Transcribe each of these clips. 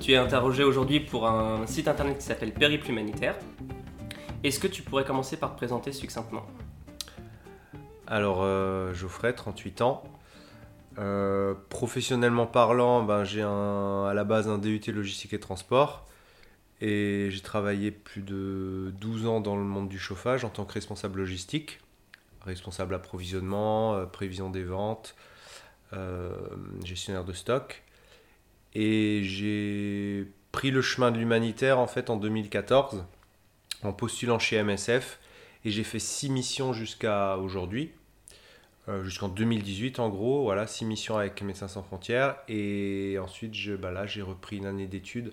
tu es interrogé aujourd'hui pour un site internet qui s'appelle Périple Humanitaire. Est-ce que tu pourrais commencer par te présenter succinctement? Alors, euh, Geoffrey, 38 ans. Euh, professionnellement parlant, ben, j'ai à la base un DUT logistique et transport. Et j'ai travaillé plus de 12 ans dans le monde du chauffage en tant que responsable logistique, responsable approvisionnement, prévision des ventes, gestionnaire de stock. Et j'ai pris le chemin de l'humanitaire en fait en 2014 en postulant chez MSF et j'ai fait six missions jusqu'à aujourd'hui, euh, jusqu'en 2018 en gros, voilà, six missions avec Médecins sans frontières. Et ensuite je, bah là j'ai repris une année d'études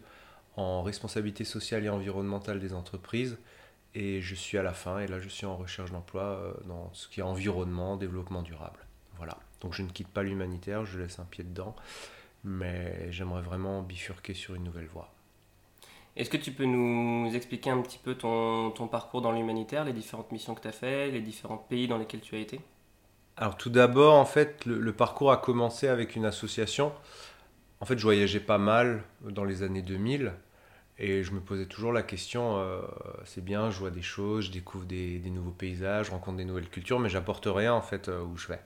en responsabilité sociale et environnementale des entreprises. Et je suis à la fin. Et là je suis en recherche d'emploi euh, dans ce qui est environnement, développement durable. Voilà, donc je ne quitte pas l'humanitaire, je laisse un pied dedans mais j'aimerais vraiment bifurquer sur une nouvelle voie. Est-ce que tu peux nous expliquer un petit peu ton, ton parcours dans l'humanitaire, les différentes missions que tu as faites, les différents pays dans lesquels tu as été? Alors tout d'abord, en fait, le, parcours a commencé avec une association. En fait, je voyageais pas mal dans les années 2000 et je me posais toujours la question, euh, c'est bien, je vois des choses, je découvre des, des, nouveaux paysages, je rencontre des nouvelles cultures, mais j'apporte rien en fait euh, où je vais.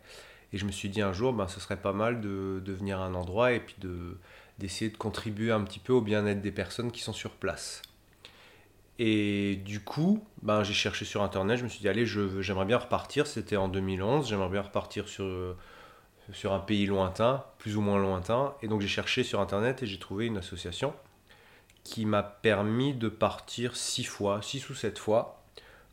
Et je me suis dit un jour, ben, ce serait pas mal de, de venir à un endroit et puis de, d'essayer de contribuer un petit peu au bien-être des personnes qui sont sur place. Et du coup, ben, j'ai cherché sur Internet, je me suis dit, allez, j'aimerais bien repartir, c'était en 2011, j'aimerais bien repartir sur, sur un pays lointain, plus ou moins lointain. Et donc j'ai cherché sur Internet et j'ai trouvé une association qui m'a permis de partir six fois, six ou sept fois,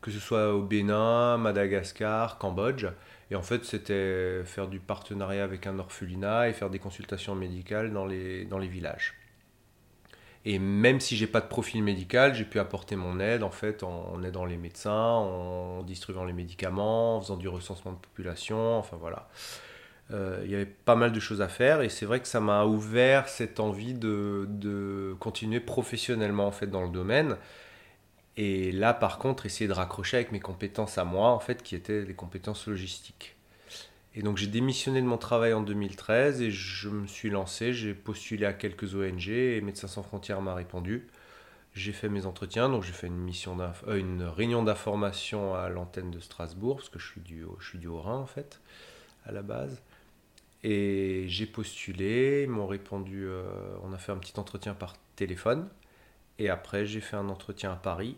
que ce soit au Bénin, Madagascar, Cambodge. Et en fait, c'était faire du partenariat avec un orphelinat et faire des consultations médicales dans les, dans les villages. Et même si j'ai pas de profil médical, j'ai pu apporter mon aide en fait en, aidant les médecins, en distribuant les médicaments, en faisant du recensement de population, enfin voilà. Euh, il y avait pas mal de choses à faire et c'est vrai que ça m'a ouvert cette envie de, de, continuer professionnellement en fait dans le domaine et là, par contre, essayer de raccrocher avec mes compétences à moi, en fait, qui étaient des compétences logistiques. Et donc, j'ai démissionné de mon travail en 2013 et je me suis lancé. J'ai postulé à quelques ONG et Médecins sans frontières m'a répondu. J'ai fait mes entretiens, donc j'ai fait une, euh, réunion d'information à l'antenne de Strasbourg, parce que je suis, du, je suis du Haut-Rhin, en fait, à la base. Et j'ai postulé, ils m'ont répondu, euh, on a fait un petit entretien par téléphone. Et après, j'ai fait un entretien à Paris.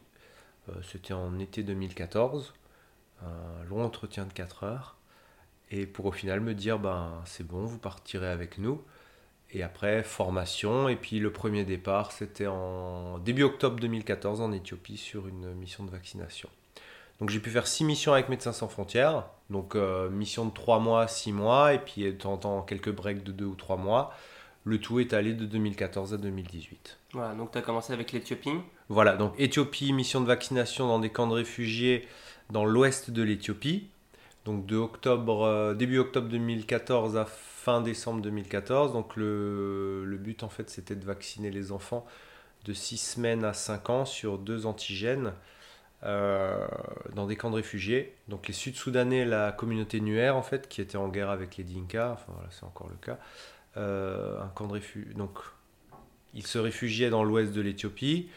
Euh, c'était en été 2014. Un long entretien de 4 heures. Et pour au final me dire, ben, c'est bon, vous partirez avec nous. Et après, formation. Et puis le premier départ, c'était en début octobre 2014 en Éthiopie sur une mission de vaccination. Donc j'ai pu faire 6 missions avec Médecins sans frontières. Donc euh, mission de 3 mois, 6 mois. Et puis de temps en temps, quelques breaks de 2 ou 3 mois. Le tout est allé de 2014 à 2018. Voilà, donc tu as commencé avec l'Éthiopie Voilà, donc Éthiopie, mission de vaccination dans des camps de réfugiés dans l'ouest de l'Éthiopie. Donc de octobre, euh, début octobre 2014 à fin décembre 2014. Donc le, le but en fait c'était de vacciner les enfants de 6 semaines à 5 ans sur deux antigènes euh, dans des camps de réfugiés. Donc les Sud-Soudanais, la communauté nuère en fait, qui était en guerre avec les Dinka, enfin voilà, c'est encore le cas. Euh, un camp de réfugiés. Donc, ils se réfugiaient dans l'ouest de l'Éthiopie,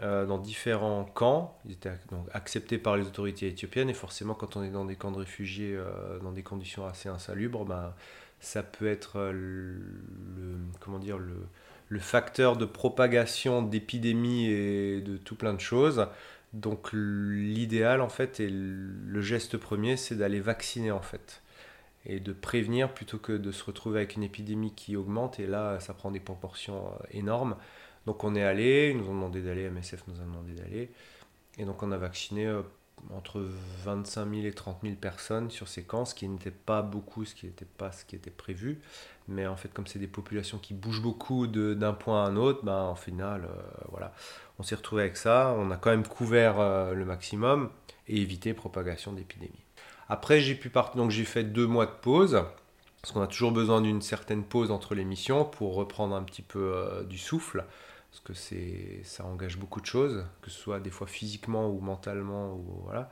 euh, dans différents camps. Ils étaient donc, acceptés par les autorités éthiopiennes. Et forcément, quand on est dans des camps de réfugiés, euh, dans des conditions assez insalubres, ben, ça peut être le, comment dire, le, le facteur de propagation d'épidémies et de tout plein de choses. Donc l'idéal en fait et le geste premier c'est d'aller vacciner en fait et de prévenir plutôt que de se retrouver avec une épidémie qui augmente et là ça prend des proportions euh, énormes. Donc on est allé, ils nous ont demandé d'aller, MSF nous a demandé d'aller et donc on a vacciné euh, entre 25 000 et 30 000 personnes sur camps, ce qui n'était pas beaucoup, ce qui n'était pas ce qui était prévu. Mais en fait, comme c'est des populations qui bougent beaucoup d'un point à un autre, ben, en final, euh, voilà, on s'est retrouvé avec ça. On a quand même couvert le maximum et évité propagation d'épidémie. Après, j'ai pu partir, donc j'ai fait deux mois de pause, parce qu'on a toujours besoin d'une certaine pause entre les missions pour reprendre un petit peu euh, du souffle parce que c'est ça engage beaucoup de choses, que ce soit des fois physiquement ou mentalement voilà.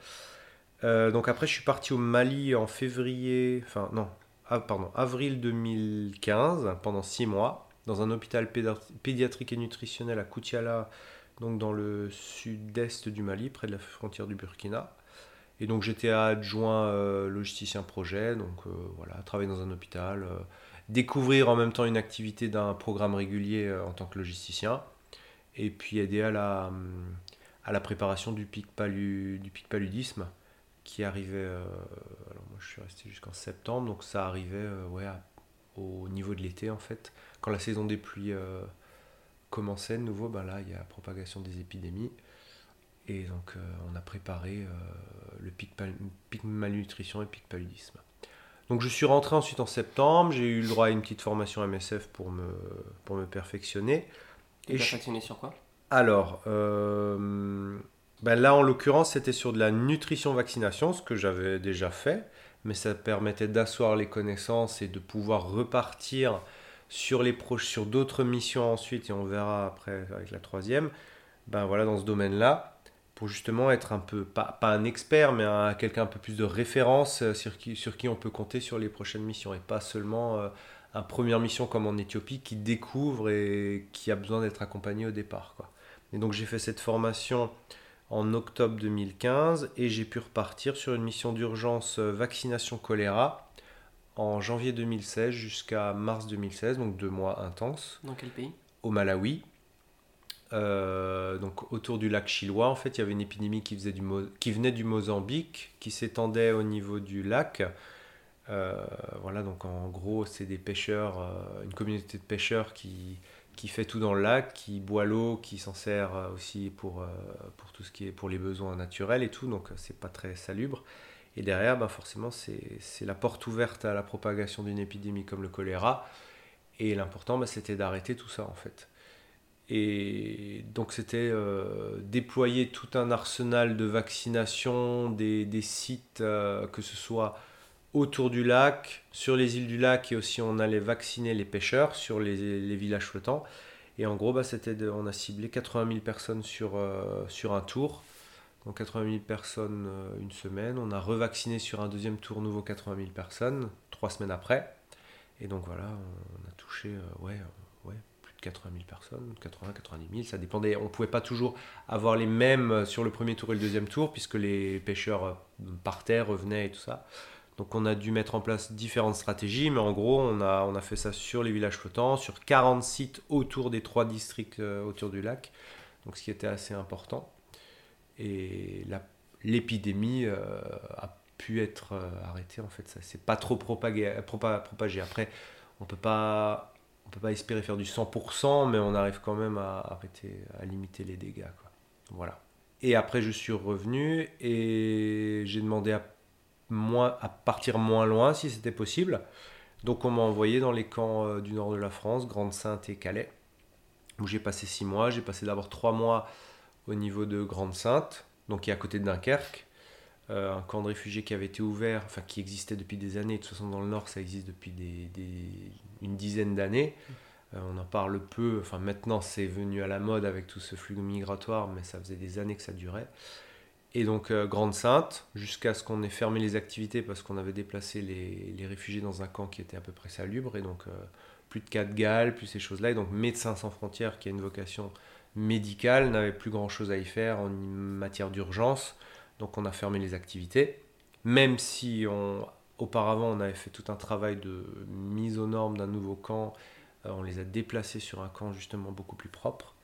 Euh, donc après je suis parti au Mali en février, enfin non, ah, pardon, avril 2015 pendant six mois dans un hôpital pédiatrique et nutritionnel à Koutiala, donc dans le sud-est du Mali, près de la frontière du Burkina. Et donc j'étais adjoint euh, logisticien projet, donc euh, voilà, travailler dans un hôpital, découvrir en même temps une activité d'un programme régulier euh, en tant que logisticien, et puis aider à la, à la préparation du pic, palu, du pic paludisme qui arrivait, euh, alors moi je suis resté jusqu'en septembre, donc ça arrivait euh, ouais, au niveau de l'été en fait, quand la saison des pluies commençait de nouveau, ben là il y a la propagation des épidémies. Et donc on a préparé le pic, pic malnutrition et pic paludisme. Donc je suis rentré ensuite en septembre, j'ai eu le droit à une petite formation MSF pour me, pour me perfectionner. Et tu je... sur quoi? Alors, euh, ben là en l'occurrence c'était sur de la nutrition vaccination, ce que j'avais déjà fait, mais ça permettait d'asseoir les connaissances et de pouvoir repartir sur, les sur d'autres missions ensuite, et on verra après avec la troisième, ben voilà dans ce domaine-là pour justement être un peu, pas, pas un expert, mais quelqu'un un peu plus de référence euh, sur qui, sur qui on peut compter sur les prochaines missions et pas seulement euh, un première mission comme en Éthiopie qui découvre et qui a besoin d'être accompagné au départ. Quoi. Et donc j'ai fait cette formation en octobre 2015 et j'ai pu repartir sur une mission d'urgence euh, vaccination choléra en janvier 2016 jusqu'à mars 2016, donc deux mois intenses. Dans quel pays? Au Malawi. Euh, donc autour du lac Chilois, en fait, il y avait une épidémie qui, venait du Mozambique, qui s'étendait au niveau du lac. Euh, voilà, donc en gros, c'est des pêcheurs, euh, une communauté de pêcheurs qui, qui fait tout dans le lac, qui boit l'eau, qui s'en sert aussi pour, pour tout ce qui est pour les besoins naturels et tout, donc c'est pas très salubre. Et derrière, bah forcément, c'est la porte ouverte à la propagation d'une épidémie comme le choléra. Et l'important, bah, c'était d'arrêter tout ça en fait. Et donc c'était euh, déployer tout un arsenal de vaccination, des, des sites, euh, que ce soit autour du lac, sur les îles du lac, et aussi on allait vacciner les pêcheurs sur les, les villages flottants. Et en gros, bah, on a ciblé 80 000 personnes sur, euh, sur un tour. Donc 80 000 personnes une semaine. On a revacciné sur un deuxième tour nouveau 80 000 personnes, trois semaines après. Et donc voilà, on a touché ouais, 80 000 personnes, 80, 90 000, ça dépendait. On ne pouvait pas toujours avoir les mêmes sur le premier tour et le deuxième tour, puisque les pêcheurs euh, partaient, revenaient et tout ça. Donc on a dû mettre en place différentes stratégies, mais en gros, on a, on fait ça sur les villages flottants, sur 40 sites autour des trois districts euh, autour du lac, donc ce qui était assez important. Et l'épidémie euh, a pu être arrêtée, en fait, ça s'est pas trop propagé, propagé. Après, on peut pas on peut pas espérer faire du 100%, mais on arrive quand même à arrêter, à limiter les dégâts. Voilà. Et après, je suis revenu et j'ai demandé à, partir moins loin si c'était possible. Donc, on m'a envoyé dans les camps euh, du nord de la France, Grande-Sainte et Calais, où j'ai passé six mois. J'ai passé d'abord trois mois au niveau de Grande-Sainte, donc qui est à côté de Dunkerque. Euh, un camp de réfugiés qui avait été ouvert, enfin qui existait depuis des années. De toute façon, dans le Nord, ça existe depuis des, une dizaine d'années. Euh, on en parle peu, enfin maintenant c'est venu à la mode avec tout ce flux migratoire, mais ça faisait des années que ça durait. Et donc euh, Grande Sainte, jusqu'à ce qu'on ait fermé les activités parce qu'on avait déplacé les, réfugiés dans un camp qui était à peu près salubre, et donc plus de cas de Galles, plus ces choses-là. Et donc Médecins sans frontières, qui a une vocation médicale, n'avait plus grand-chose à y faire en matière d'urgence. Donc on a fermé les activités, même si on, auparavant on avait fait tout un travail de mise aux normes d'un nouveau camp, euh, on les a déplacés sur un camp justement beaucoup plus propre.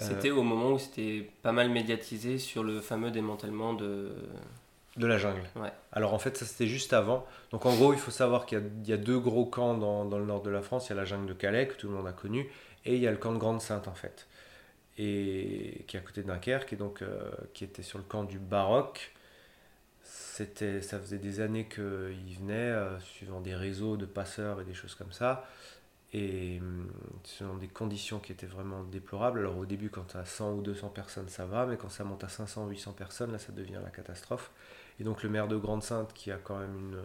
Euh, c'était au moment où c'était pas mal médiatisé sur le fameux démantèlement de... De la jungle. Ouais. Alors en fait, ça c'était juste avant. Donc en gros, il faut savoir qu'il y, a deux gros camps dans, dans, le nord de la France. Il y a la jungle de Calais, que tout le monde a connu, et il y a le camp de Grande-Sainte en fait et qui est à côté de Dunkerque, et donc euh, qui était sur le camp du Baroque. C'était, ça faisait des années qu'ils venaient, suivant des réseaux de passeurs et des choses comme ça. Et hum, selon des conditions qui étaient vraiment déplorables. Alors au début, quand tu as 100 ou 200 personnes, ça va, mais quand ça monte à 500 ou 800 personnes, là, ça devient la catastrophe. Et donc le maire de Grande-Sainte, qui a quand même une,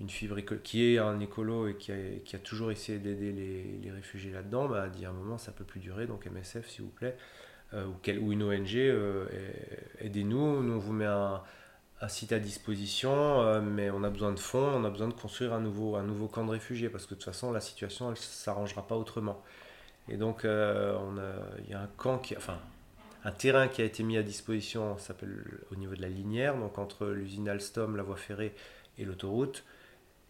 une fibre qui est un écolo et qui a, qui a toujours essayé d'aider les, les, réfugiés là-dedans, bah, a dit à un moment, ça peut plus durer, donc MSF, s'il vous plaît, euh, ou, quel, ou, une ONG, euh, aidez-nous, nous on vous met un un site à disposition, euh, mais on a besoin de fonds, on a besoin de construire un nouveau, un nouveau camp de réfugiés, parce que de toute façon, la situation, elle s'arrangera pas autrement. Et donc, euh, il y a un camp qui, enfin, un terrain qui a été mis à disposition, s'appelle au niveau de la Linière, donc entre l'usine Alstom, la voie ferrée et l'autoroute.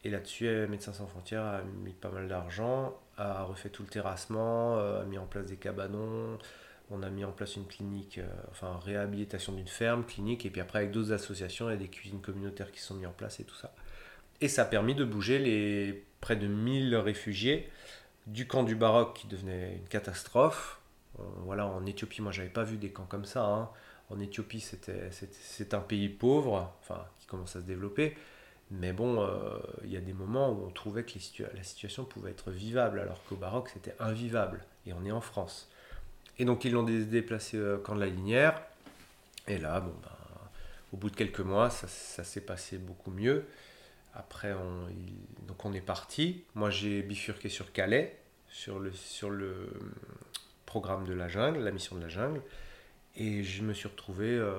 Et là-dessus, Médecins sans frontières a mis pas mal d'argent, a refait tout le terrassement, euh, a mis en place des cabanons, on a mis en place une clinique, euh, enfin réhabilitation d'une ferme, clinique, et puis après avec d'autres associations, il y a des cuisines communautaires qui sont mises en place et tout ça. Et ça a permis de bouger les près de 1000 réfugiés du camp du Baroque qui devenait une catastrophe. Euh, voilà, en Éthiopie, moi j'avais pas vu des camps comme ça. Hein. En Éthiopie, c'est un pays pauvre, enfin qui commence à se développer. Mais bon, euh, il y a des moments où on trouvait que la situation pouvait être vivable, alors qu'au Baroque, c'était invivable. Et on est en France. Et donc ils l'ont déplacé au camp de la Linière. Et là, bon, ben, au bout de quelques mois, ça, s'est passé beaucoup mieux. Après, on, donc on est parti. Moi, j'ai bifurqué sur Calais, sur le, sur le programme de la jungle, la mission de la jungle. Et je me suis retrouvé euh,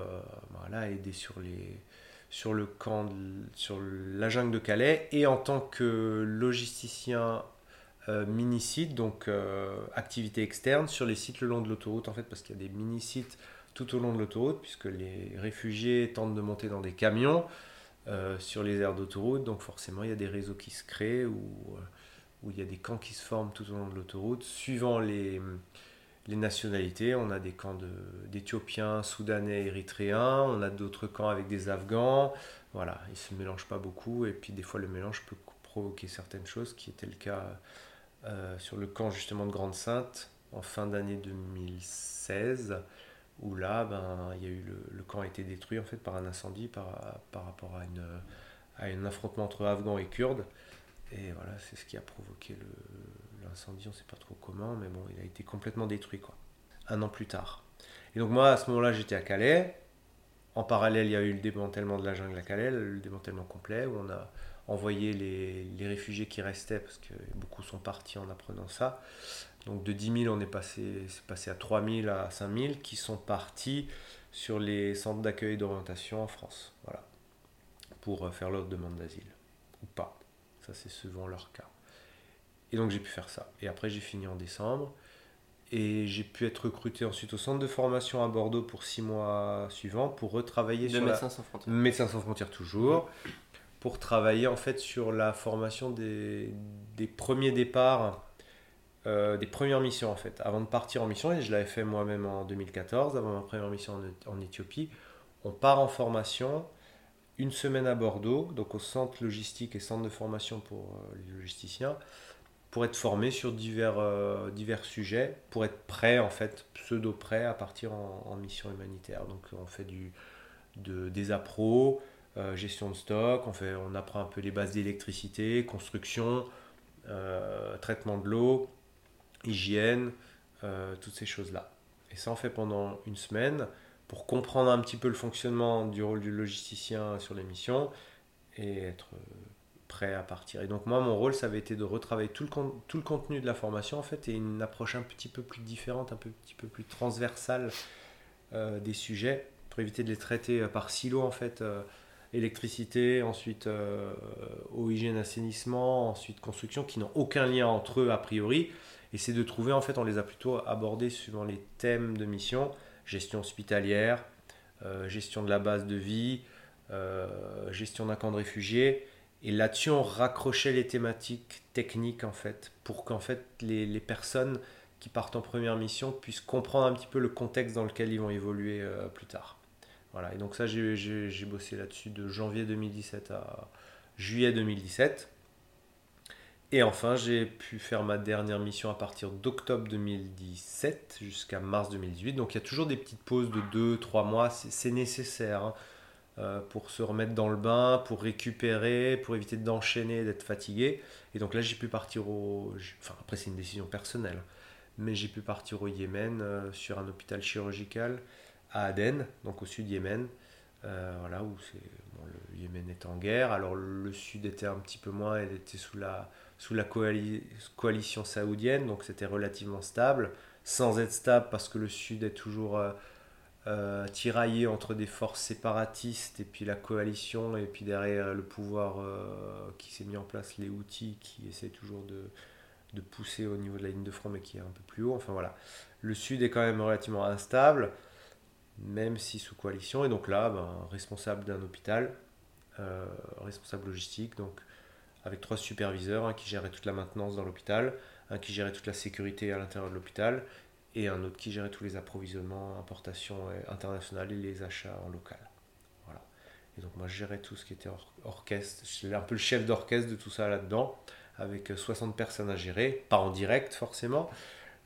voilà, à aider sur, les, sur le camp, sur la jungle de Calais. Et en tant que logisticien euh, mini-sites, donc euh, activités externes sur les sites le long de l'autoroute, en fait, parce qu'il y a des mini-sites tout au long de l'autoroute, puisque les réfugiés tentent de monter dans des camions euh, sur les aires d'autoroute, donc forcément il y a des réseaux qui se créent ou où il y a des camps qui se forment tout au long de l'autoroute, suivant les, les nationalités. On a des camps d'Éthiopiens, Soudanais, Érythréens, on a d'autres camps avec des Afghans. Voilà, ils ne se mélangent pas beaucoup et puis des fois le mélange peut provoquer certaines choses, qui était le cas euh, sur le camp justement de Grande-Sainte en fin d'année 2016 où là ben, il y a eu le, camp a été détruit en fait par un incendie par, par rapport à, une, à un affrontement entre Afghans et Kurdes. Et voilà c'est ce qui a provoqué l'incendie on sait pas trop comment mais bon il a été complètement détruit quoi un an plus tard. Et donc moi à ce moment là j'étais à Calais. En parallèle il y a eu le démantèlement de la jungle à Calais le démantèlement complet où on a envoyer les, réfugiés qui restaient, parce que beaucoup sont partis en apprenant ça. Donc de 10 000, on est passé, à 3 000, à 5 000, qui sont partis sur les centres d'accueil et d'orientation en France. Voilà. Pour euh, faire leur demande d'asile. Ou pas. Ça, c'est souvent leur cas. Et donc j'ai pu faire ça. Et après, j'ai fini en décembre. Et j'ai pu être recruté ensuite au centre de formation à Bordeaux pour six mois suivants pour retravailler sur Médecins sans frontières. Médecins sans frontières toujours pour travailler en fait sur la formation des, premiers départs, euh, des premières missions en fait. Avant de partir en mission, et je l'avais fait moi-même en 2014, avant ma première mission en, Éthiopie, on part en formation une semaine à Bordeaux, donc au centre logistique et centre de formation pour euh, les logisticiens, pour être formé sur divers, euh, divers sujets, pour être prêt en fait, pseudo prêt à partir en, mission humanitaire. Donc on fait du, de, des appros, euh, gestion de stock, on, fait, on apprend un peu les bases d'électricité, construction, euh, traitement de l'eau, hygiène, euh, toutes ces choses-là. Et ça, on fait pendant une semaine pour comprendre un petit peu le fonctionnement du rôle du logisticien sur les missions et être prêt à partir. Et donc moi, mon rôle, ça avait été de retravailler tout le, tout le contenu de la formation, en fait, et une approche un petit peu plus différente, un peu, petit peu plus transversale des sujets, pour éviter de les traiter par silo, en fait électricité, ensuite euh, eau, hygiène, assainissement, ensuite construction, qui n'ont aucun lien entre eux a priori. Et c'est de trouver, en fait, on les a plutôt abordés suivant les thèmes de mission, gestion hospitalière, euh, gestion de la base de vie, euh, gestion d'un camp de réfugiés. Et là-dessus, on raccrochait les thématiques techniques, en fait, pour qu'en fait, les, les, personnes qui partent en première mission puissent comprendre un petit peu le contexte dans lequel ils vont évoluer plus tard. Voilà, et donc ça, j'ai bossé là-dessus de janvier 2017 à juillet 2017. Et enfin, j'ai pu faire ma dernière mission à partir d'octobre 2017 jusqu'à mars 2018. Donc il y a toujours des petites pauses de 2-3 mois, c'est nécessaire. Hein. euh, pour se remettre dans le bain, pour récupérer, pour éviter d'enchaîner, d'être fatigué. Et donc là, j'ai pu partir au. Enfin, après, c'est une décision personnelle, mais j'ai pu partir au Yémen euh, sur un hôpital chirurgical Aden, donc au sud Yémen. Euh, voilà, où c'est, le Yémen est en guerre. Alors le sud était un petit peu moins, elle était sous la, sous la coalition saoudienne, donc c'était relativement stable, sans être stable parce que le sud est toujours euh, euh, tiraillé entre des forces séparatistes et puis la coalition, et puis derrière le pouvoir qui s'est mis en place, les outils qui essaient toujours de, de pousser au niveau de la ligne de front, mais qui est un peu plus haut. Enfin voilà, le sud est quand même relativement instable même si sous coalition. Et donc là, ben, responsable d'un hôpital, euh, responsable logistique, donc avec trois superviseurs, un qui gérait toute la maintenance dans l'hôpital, un qui gérait toute la sécurité à l'intérieur de l'hôpital, et un autre qui gérait tous les approvisionnements, importations internationales et les achats en local. Voilà. Et donc moi je gérais tout ce qui était orchestre, j'étais un peu le chef d'orchestre de tout ça là-dedans, avec 60 personnes à gérer, pas en direct forcément,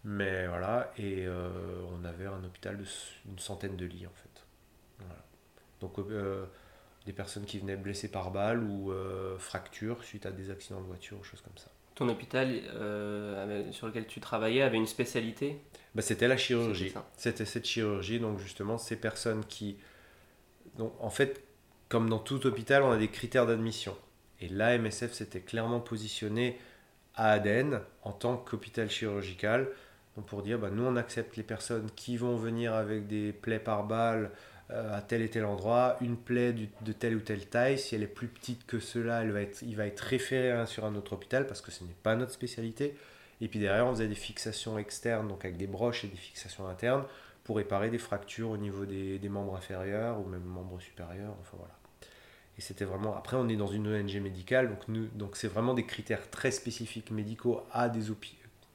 mais voilà, et euh, on avait un hôpital d'une centaine de lits en fait. Donc euh, des personnes qui venaient blessées par balle ou euh, fractures suite à des accidents de voiture ou choses comme ça. Ton hôpital sur lequel tu travaillais avait une spécialité? Bah, C'était la chirurgie. C'était cette chirurgie, donc justement ces personnes qui... Donc, en fait, comme dans tout hôpital, on a des critères d'admission. Et l'AMSF s'était clairement positionné à Aden en tant qu'hôpital chirurgical pour dire, bah, nous on accepte les personnes qui vont venir avec des plaies par balle euh, à tel et tel endroit, une plaie de telle ou telle taille, si elle est plus petite que cela, il va être référé sur un autre hôpital parce que ce n'est pas notre spécialité. Et puis derrière, on faisait des fixations externes, donc avec des broches et des fixations internes, pour réparer des fractures au niveau des, membres inférieurs ou même membres supérieurs. Enfin voilà. Et c'était vraiment. Après, on est dans une ONG médicale, donc donc c'est vraiment des critères très spécifiques médicaux à des,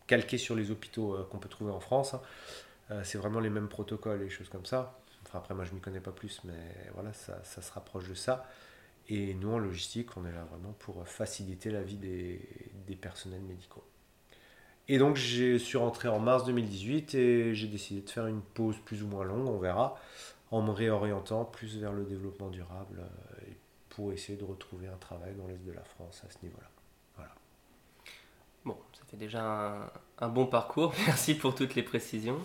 calqué sur les hôpitaux euh, qu'on peut trouver en France. Hein. Euh, c'est vraiment les mêmes protocoles et choses comme ça. Enfin, après, moi, je m'y connais pas plus, mais voilà, ça, se rapproche de ça. Et nous, en logistique, on est là vraiment pour faciliter la vie des, des personnels médicaux. Et donc, je suis rentré en mars 2018 et j'ai décidé de faire une pause plus ou moins longue, on verra, en me réorientant plus vers le développement durable euh, pour essayer de retrouver un travail dans l'Est de la France à ce niveau-là. Déjà un, bon parcours. Merci pour toutes les précisions.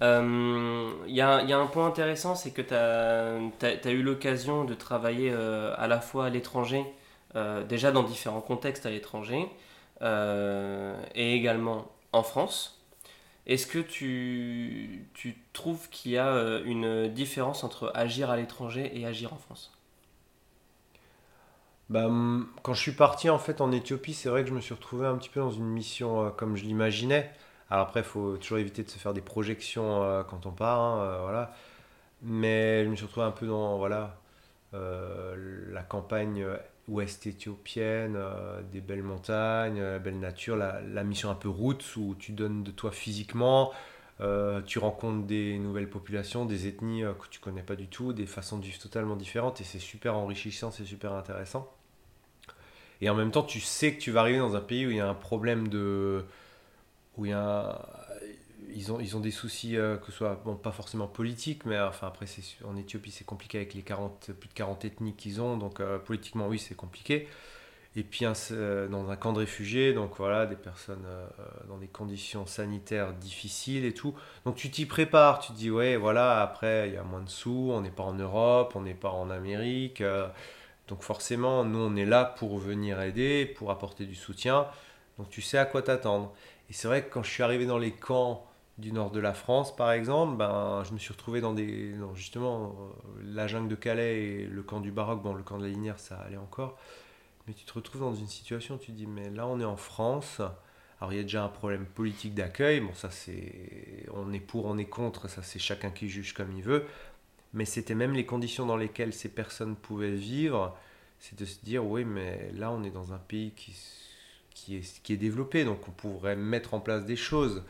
Il euh, y, a, y, a, un point intéressant, c'est que tu as, eu l'occasion de travailler euh, à la fois à l'étranger, euh, déjà dans différents contextes à l'étranger, et également en France. Est-ce que tu, tu trouves qu'il y a une différence entre agir à l'étranger et agir en France? Bah, quand je suis parti en fait en Éthiopie, c'est vrai que je me suis retrouvé un petit peu dans une mission euh, comme je l'imaginais. Alors après, il faut toujours éviter de se faire des projections euh, quand on part, hein, euh, voilà. Mais je me suis retrouvé un peu dans voilà la campagne ouest éthiopienne, des belles montagnes, la belle nature, la, mission un peu route où tu donnes de toi physiquement, tu rencontres des nouvelles populations, des ethnies que tu connais pas du tout, des façons de vivre totalement différentes et c'est super enrichissant, c'est super intéressant. Et en même temps, tu sais que tu vas arriver dans un pays où il y a un problème de. où il y a. Ils ont, ils ont des soucis, euh, que ce soit, bon, pas forcément politiques, mais enfin après, en Éthiopie, c'est compliqué avec les 40, plus de 40 ethnies qu'ils ont, donc euh, politiquement, oui, c'est compliqué. Et puis euh, dans un camp de réfugiés, donc voilà, des personnes dans des conditions sanitaires difficiles et tout. Donc tu t'y prépares, tu te dis, ouais, voilà, après, il y a moins de sous, on n'est pas en Europe, on n'est pas en Amérique. Donc forcément, nous, on est là pour venir aider, pour apporter du soutien. Donc tu sais à quoi t'attendre. Et c'est vrai que quand je suis arrivé dans les camps du nord de la France, par exemple, ben, je me suis retrouvé dans des... justement, euh, la jungle de Calais et le camp du Baroque, bon, le camp de la Linière, ça allait encore. Mais tu te retrouves dans une situation, tu te dis, mais là, on est en France. Alors il y a déjà un problème politique d'accueil. Bon, ça c'est... On est pour, on est contre, ça c'est chacun qui juge comme il veut mais c'était même les conditions dans lesquelles ces personnes pouvaient vivre, c'est de se dire, oui, mais là, on est dans un pays qui, qui, est, développé, donc on pourrait mettre en place des choses.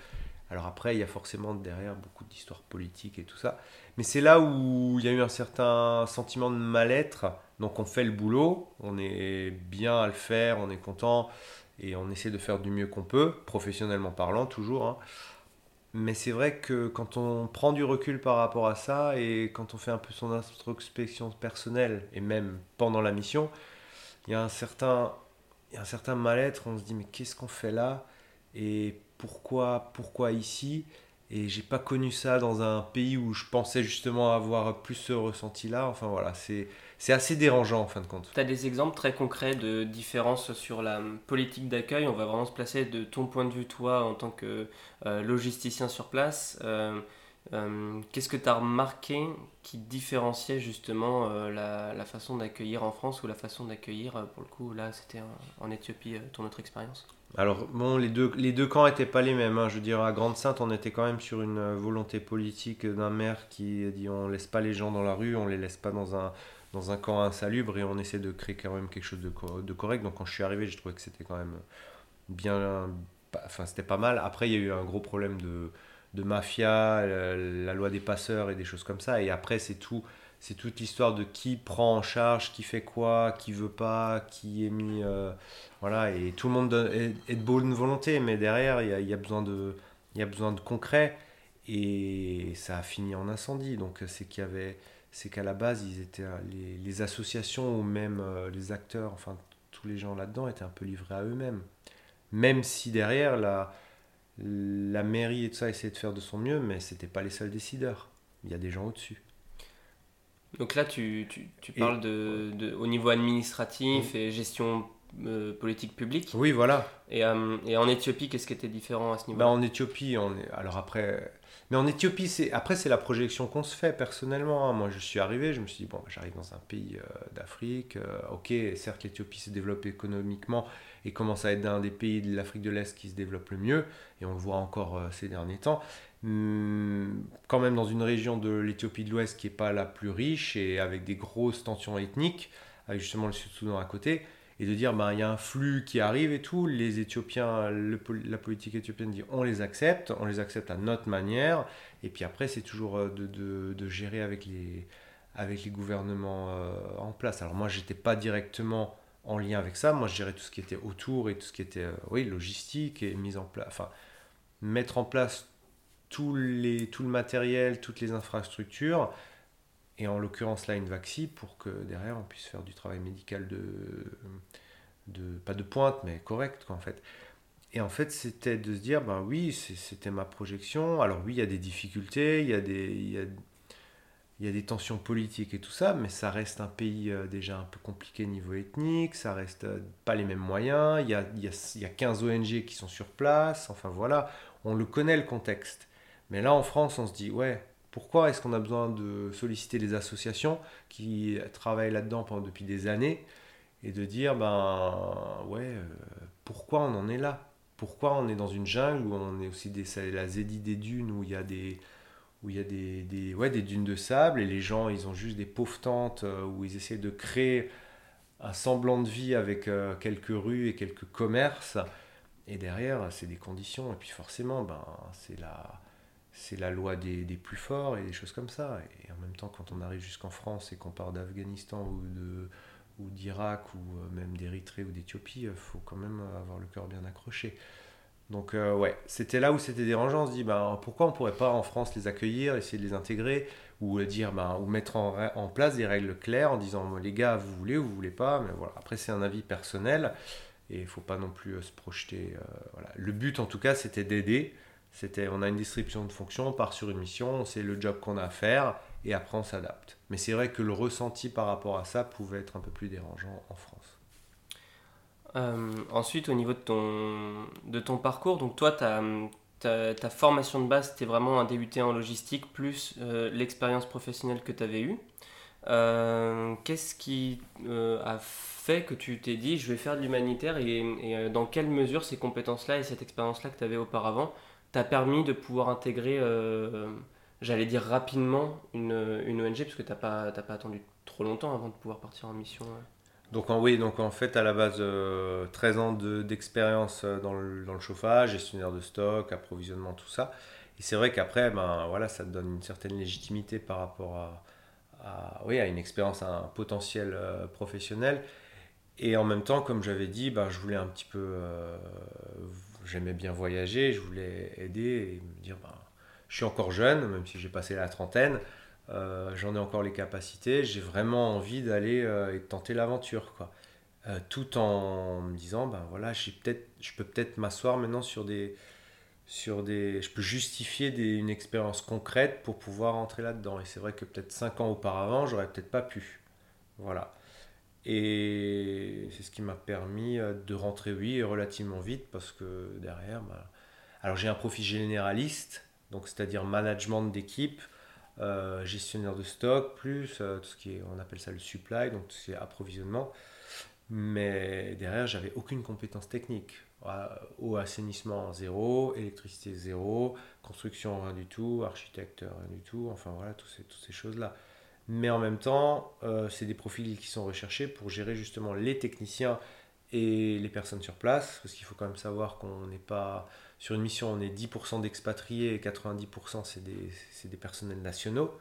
Alors après, il y a forcément derrière beaucoup d'histoires politiques et tout ça. Mais c'est là où il y a eu un certain sentiment de mal-être. Donc on fait le boulot, on est bien à le faire, on est content et on essaie de faire du mieux qu'on peut, professionnellement parlant toujours. Hein. Mais c'est vrai que quand on prend du recul par rapport à ça et quand on fait un peu son introspection personnelle et même pendant la mission, il y a un certain, certain mal-être. On se dit mais qu'est-ce qu'on fait là? Et pourquoi, pourquoi ici? Et j'ai pas connu ça dans un pays où je pensais justement avoir plus ce ressenti-là. Enfin voilà, c'est c'est assez dérangeant en fin de compte. Tu as des exemples très concrets de différences sur la politique d'accueil? On va vraiment se placer de ton point de vue, toi, en tant que euh, logisticien sur place. Euh, euh, qu'est-ce que tu as remarqué qui différenciait justement la, la, façon d'accueillir en France ou la façon d'accueillir, pour le coup, là, c'était en, Éthiopie, ton autre expérience? Alors, bon, les deux, les deux camps n'étaient pas les mêmes. Hein. Je veux dire, à Grande-Sainte, on était quand même sur une volonté politique d'un maire qui dit on laisse pas les gens dans la rue, on les laisse pas dans un, dans un camp insalubre et on essaie de créer quand même quelque chose de, de correct. Donc quand je suis arrivé, j'ai trouvé que c'était quand même bien. Enfin, c'était pas mal. Après, il y a eu un gros problème de, de mafia, la, loi des passeurs et des choses comme ça. Et après, c'est tout. C'est toute l'histoire de qui prend en charge, qui fait quoi, qui veut pas, qui est mis. Euh, voilà, et tout le monde est, de bonne volonté, mais derrière, il y a, besoin de, y a besoin de concret. Et ça a fini en incendie. Donc, c'est qu'il y avait c'est qu'à la base, ils étaient, euh, les, associations ou même euh, les acteurs, enfin tous les gens là-dedans étaient un peu livrés à eux-mêmes. Même si derrière, la, la mairie et tout ça essayait de faire de son mieux, mais c'était pas les seuls décideurs. Il y a des gens au-dessus. Donc là, tu, tu, tu parles de, de, au niveau administratif et gestion euh, politique publique. Oui, voilà. Et, et en Éthiopie, qu'est-ce qui était différent à ce niveau bah, En Éthiopie, on est... alors après, mais en Éthiopie, c'est après c'est la projection qu'on se fait personnellement. Hein. Moi, je suis arrivé, je me suis dit bon, bah, j'arrive dans un pays euh, d'Afrique. Euh, ok, certes, l'Éthiopie se développe économiquement et commence à être un des pays de l'Afrique de l'Est qui se développe le mieux, et on le voit encore euh, ces derniers temps. Hum, quand même dans une région de l'Éthiopie de l'Ouest qui n'est pas la plus riche et avec des grosses tensions ethniques, avec justement le Sud-Soudan à côté et de dire ben il y a un flux qui arrive et tout, les Éthiopiens, la politique éthiopienne dit on les accepte, on les accepte à notre manière, et puis après c'est toujours euh, de, de, de, gérer avec les, avec les gouvernements euh, en place. Alors moi j'étais pas directement en lien avec ça, moi je gérais tout ce qui était autour et tout ce qui était euh, oui, logistique et mise en place, enfin mettre en place tout, les, tout le matériel, toutes les infrastructures, et en l'occurrence là une vaccine pour que derrière on puisse faire du travail médical de, de pas de pointe mais correct quoi en fait. Et en fait c'était de se dire ben oui c'était ma projection. Alors oui il y a des difficultés il y a des il y a, il y a des tensions politiques et tout ça mais ça reste un pays euh, déjà un peu compliqué niveau ethnique ça reste euh, pas les mêmes moyens. Il y a, il y a, il y a 15 ONG qui sont sur place. Enfin voilà. On le connaît le contexte. Mais là en France on se dit ouais pourquoi est-ce qu'on a besoin de solliciter les associations qui travaillent là-dedans depuis des années et de dire, ben ouais, euh, pourquoi on en est là? Pourquoi on est dans une jungle où on est aussi des, la zédie des dunes où il y a des où il y a des, des, ouais, des dunes de sable et les gens ils ont juste des pauvres tentes euh, où ils essaient de créer un semblant de vie avec euh, quelques rues et quelques commerces. Et derrière c'est des conditions. Et puis forcément ben c'est la c'est la loi des, des, plus forts et des choses comme ça. Et en même temps, quand on arrive jusqu'en France et qu'on part d'Afghanistan ou de ou d'Irak ou euh, même d'Érythrée ou d'Éthiopie, euh, faut quand même avoir le cœur bien accroché. Donc euh, ouais, c'était là où c'était dérangeant. On se dit, ben, pourquoi on pourrait pas en France les accueillir, essayer de les intégrer, ou dire, ben, ou mettre en, en, place des règles claires en disant, les gars, vous voulez ou vous voulez pas, mais voilà. Après, c'est un avis personnel et il faut pas non plus se projeter. voilà. Le but, en tout cas, c'était d'aider. C'était, on a une description de fonction, on part sur une mission, c'est le job qu'on a à faire, et après on s'adapte. Mais c'est vrai que le ressenti par rapport à ça pouvait être un peu plus dérangeant en France. Euh, ensuite, au niveau de ton, parcours, donc toi, ta, formation de base, c'était vraiment un débuté en logistique, plus euh, l'expérience professionnelle que tu avais eue. Euh, qu'est-ce qui a fait que tu t'es dit, je vais faire de l'humanitaire, et, et, dans quelle mesure ces compétences-là et cette expérience-là que tu avais auparavant t'a permis de pouvoir intégrer, euh, j'allais dire rapidement, une, une ONG, parce que t'as pas, pas attendu trop longtemps avant de pouvoir partir en mission. Donc en, oui, donc en fait à la base 13 euh, ans d'expérience euh, dans, le, dans, le, chauffage, gestionnaire de stock, approvisionnement, tout ça. Et c'est vrai qu'après, ben, voilà, ça te donne une certaine légitimité par rapport à, à oui, à une expérience, à un potentiel professionnel. Et en même temps, comme j'avais dit, ben, je voulais un petit peu j'aimais bien voyager, je voulais aider et me dire, ben, je suis encore jeune, même si j'ai passé la trentaine, j'en ai encore les capacités, j'ai vraiment envie d'aller et de tenter l'aventure. quoi. tout en me disant, ben voilà, peut je peux peut-être m'asseoir maintenant sur des, sur des, je peux justifier une expérience concrète pour pouvoir entrer là-dedans. Et c'est vrai que peut-être 5 ans auparavant, j'aurais peut-être pas pu. Voilà. Et c'est ce qui m'a permis euh, de rentrer, oui, relativement vite, parce que derrière, bah, alors j'ai un profil généraliste, donc c'est-à-dire management d'équipe, euh, gestionnaire de stock, plus euh, tout ce qui est, on appelle ça le supply, donc tout ce qui est approvisionnement. Mais derrière, j'avais aucune compétence technique au assainissement zéro, électricité zéro, construction rien du tout, architecte rien du tout, enfin voilà, toutes ces, toutes ces choses-là. Mais en même temps, euh, c'est des profils qui sont recherchés pour gérer justement les techniciens et les personnes sur place, parce qu'il faut quand même savoir qu'on n'est pas sur une mission, on est 10% d'expatriés et 90% c'est des, des personnels nationaux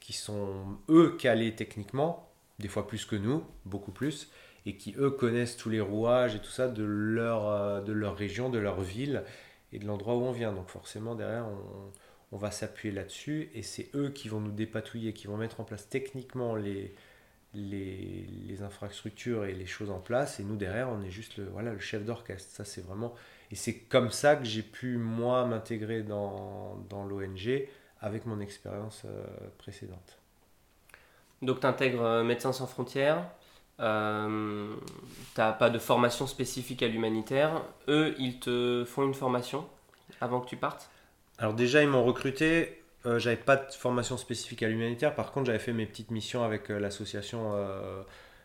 qui sont eux calés techniquement, des fois plus que nous, beaucoup plus, et qui eux connaissent tous les rouages et tout ça de leur, euh, de leur région, de leur ville et de l'endroit où on vient. Donc forcément derrière on, on va s'appuyer là-dessus et c'est eux qui vont nous dépatouiller, qui vont mettre en place techniquement les, infrastructures et les choses en place et nous derrière on est juste le, voilà, le chef d'orchestre. Ça c'est vraiment... Et c'est comme ça que j'ai pu moi m'intégrer dans, dans l'ONG avec mon expérience euh, précédente. Donc tu intègres euh, Médecins sans frontières, euh, t'as pas de formation spécifique à l'humanitaire. Eux, ils te font une formation avant que tu partes? Alors déjà, ils m'ont recruté. Euh, j'avais pas de formation spécifique à l'humanitaire. Par contre, j'avais fait mes petites missions avec euh, l'association. Euh,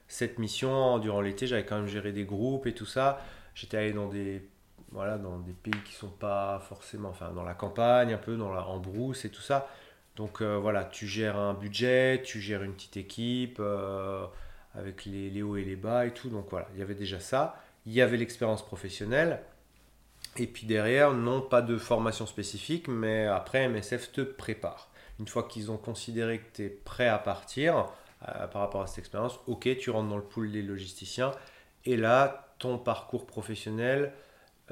cette mission, durant l'été, j'avais quand même géré des groupes et tout ça. J'étais allé dans des, voilà, dans des pays qui sont pas forcément, enfin, dans la campagne, un peu, dans la, en brousse et tout ça. Donc voilà, tu gères un budget, tu gères une petite équipe avec les, hauts et les bas et tout. Donc voilà, il y avait déjà ça. Il y avait l'expérience professionnelle. Et puis derrière, non pas de formation spécifique, mais après MSF te prépare. Une fois qu'ils ont considéré que tu es prêt à partir euh, par rapport à cette expérience, ok, tu rentres dans le pool des logisticiens. Et là, ton parcours professionnel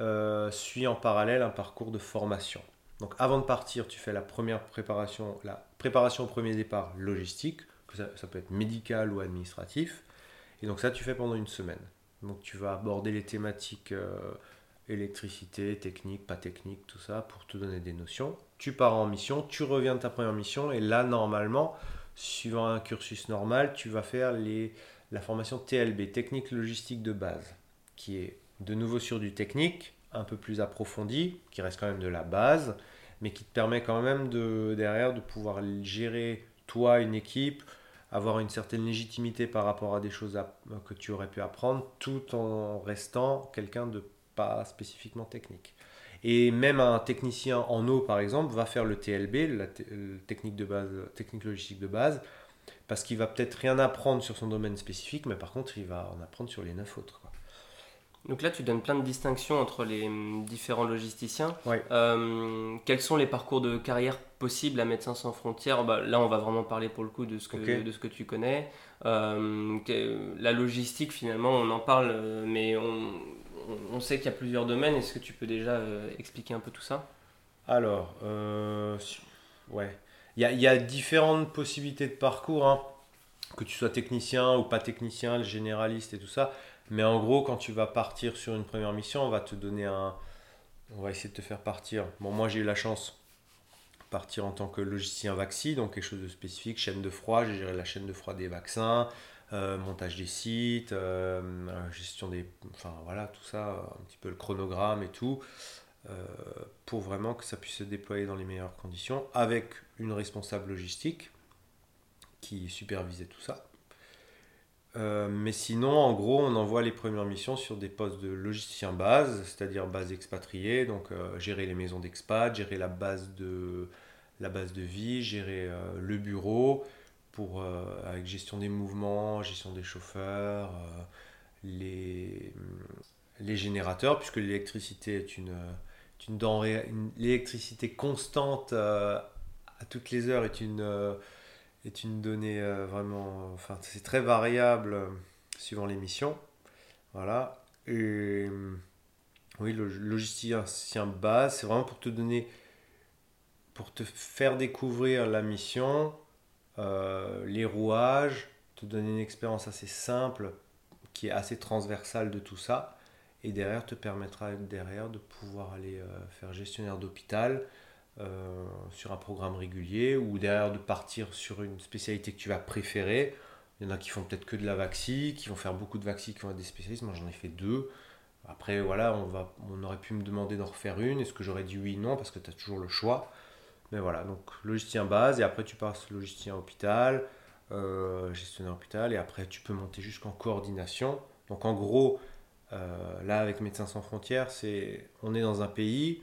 euh, suit en parallèle un parcours de formation. Donc avant de partir, tu fais la première préparation, la préparation au premier départ logistique, ça, peut être médical ou administratif. Et donc ça, tu fais pendant une semaine. Donc tu vas aborder les thématiques euh, électricité, technique, pas technique, tout ça, pour te donner des notions. Tu pars en mission, tu reviens de ta première mission, et là, normalement, suivant un cursus normal, tu vas faire les, la formation TLB, technique logistique de base, qui est de nouveau sur du technique, un peu plus approfondi, qui reste quand même de la base, mais qui te permet quand même de, derrière de pouvoir gérer toi, une équipe, avoir une certaine légitimité par rapport à des choses que tu aurais pu apprendre, tout en restant quelqu'un de pas spécifiquement technique. Et même un technicien en eau, par exemple, va faire le TLB, la technique, de base, technique logistique de base, parce qu'il va peut-être rien apprendre sur son domaine spécifique, mais par contre, il va en apprendre sur les neuf autres. Donc là, tu donnes plein de distinctions entre les hum, différents logisticiens. Ouais. Euh, quels sont les parcours de carrière possibles à Médecins sans frontières? Bah, Là, on va vraiment parler pour le coup de ce que, de ce que tu connais. Euh, la logistique, finalement, on en parle, mais on, on sait qu'il y a plusieurs domaines. Est-ce que tu peux déjà euh, expliquer un peu tout ça? Alors, ouais. Il y, a différentes possibilités de parcours, hein. que tu sois technicien ou pas technicien, généraliste et tout ça. Mais en gros, quand tu vas partir sur une première mission, on va te donner un. On va essayer de te faire partir. Bon, moi j'ai eu la chance de partir en tant que logisticien vaccin, donc quelque chose de spécifique, chaîne de froid. J'ai géré la chaîne de froid des vaccins, euh, montage des sites, euh, gestion des. Enfin voilà, tout ça, un petit peu le chronogramme et tout. Euh, pour vraiment que ça puisse se déployer dans les meilleures conditions, avec une responsable logistique qui supervisait tout ça. Mais sinon, en gros, on envoie les premières missions sur des postes de logisticiens base, c'est-à-dire base expatriée, donc gérer les maisons d'expat, gérer la base de, la base de vie, gérer le bureau, pour, avec gestion des mouvements, gestion des chauffeurs, les, les générateurs, puisque l'électricité est une, une denrée, l'électricité constante à toutes les heures est une est une donnée euh, vraiment. Enfin, c'est très variable euh, suivant les missions. Voilà. Et euh, oui, le logisticien base, c'est vraiment pour te donner pour te faire découvrir la mission, euh, les rouages, te donner une expérience assez simple qui est assez transversale de tout ça et derrière te permettra derrière de pouvoir aller euh, faire gestionnaire d'hôpital euh, sur un programme régulier ou derrière de partir sur une spécialité que tu vas préférer. Il y en a qui font peut-être que de la vaccine, qui vont faire beaucoup de vaccins, qui vont être des spécialistes. Moi j'en ai fait deux. Après voilà, on, va, on aurait pu me demander d'en refaire une. Est-ce que j'aurais dit oui, non, parce que tu as toujours le choix. Mais voilà, donc logisticien base, et après tu passes logisticien hôpital, euh, gestionnaire hôpital, et après tu peux monter jusqu'en coordination. Donc en gros, euh, là avec Médecins sans frontières, c'est on est dans un pays,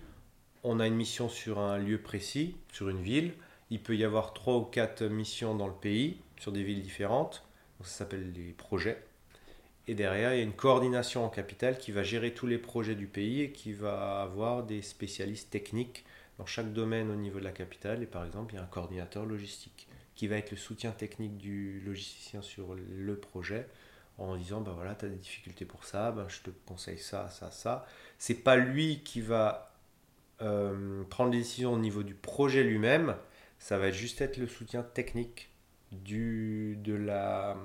on a une mission sur un lieu précis, sur une ville. Il peut y avoir trois ou quatre missions dans le pays, sur des villes différentes. Donc ça s'appelle des projets. Et derrière, il y a une coordination en capitale qui va gérer tous les projets du pays et qui va avoir des spécialistes techniques dans chaque domaine au niveau de la capitale. Et par exemple, il y a un coordinateur logistique qui va être le soutien technique du logisticien sur le projet en disant ben voilà, tu as des difficultés pour ça, ben, je te conseille ça, ça, ça. C'est pas lui qui va euh, prendre les décisions au niveau du projet lui-même, ça va juste être le soutien technique du, de la,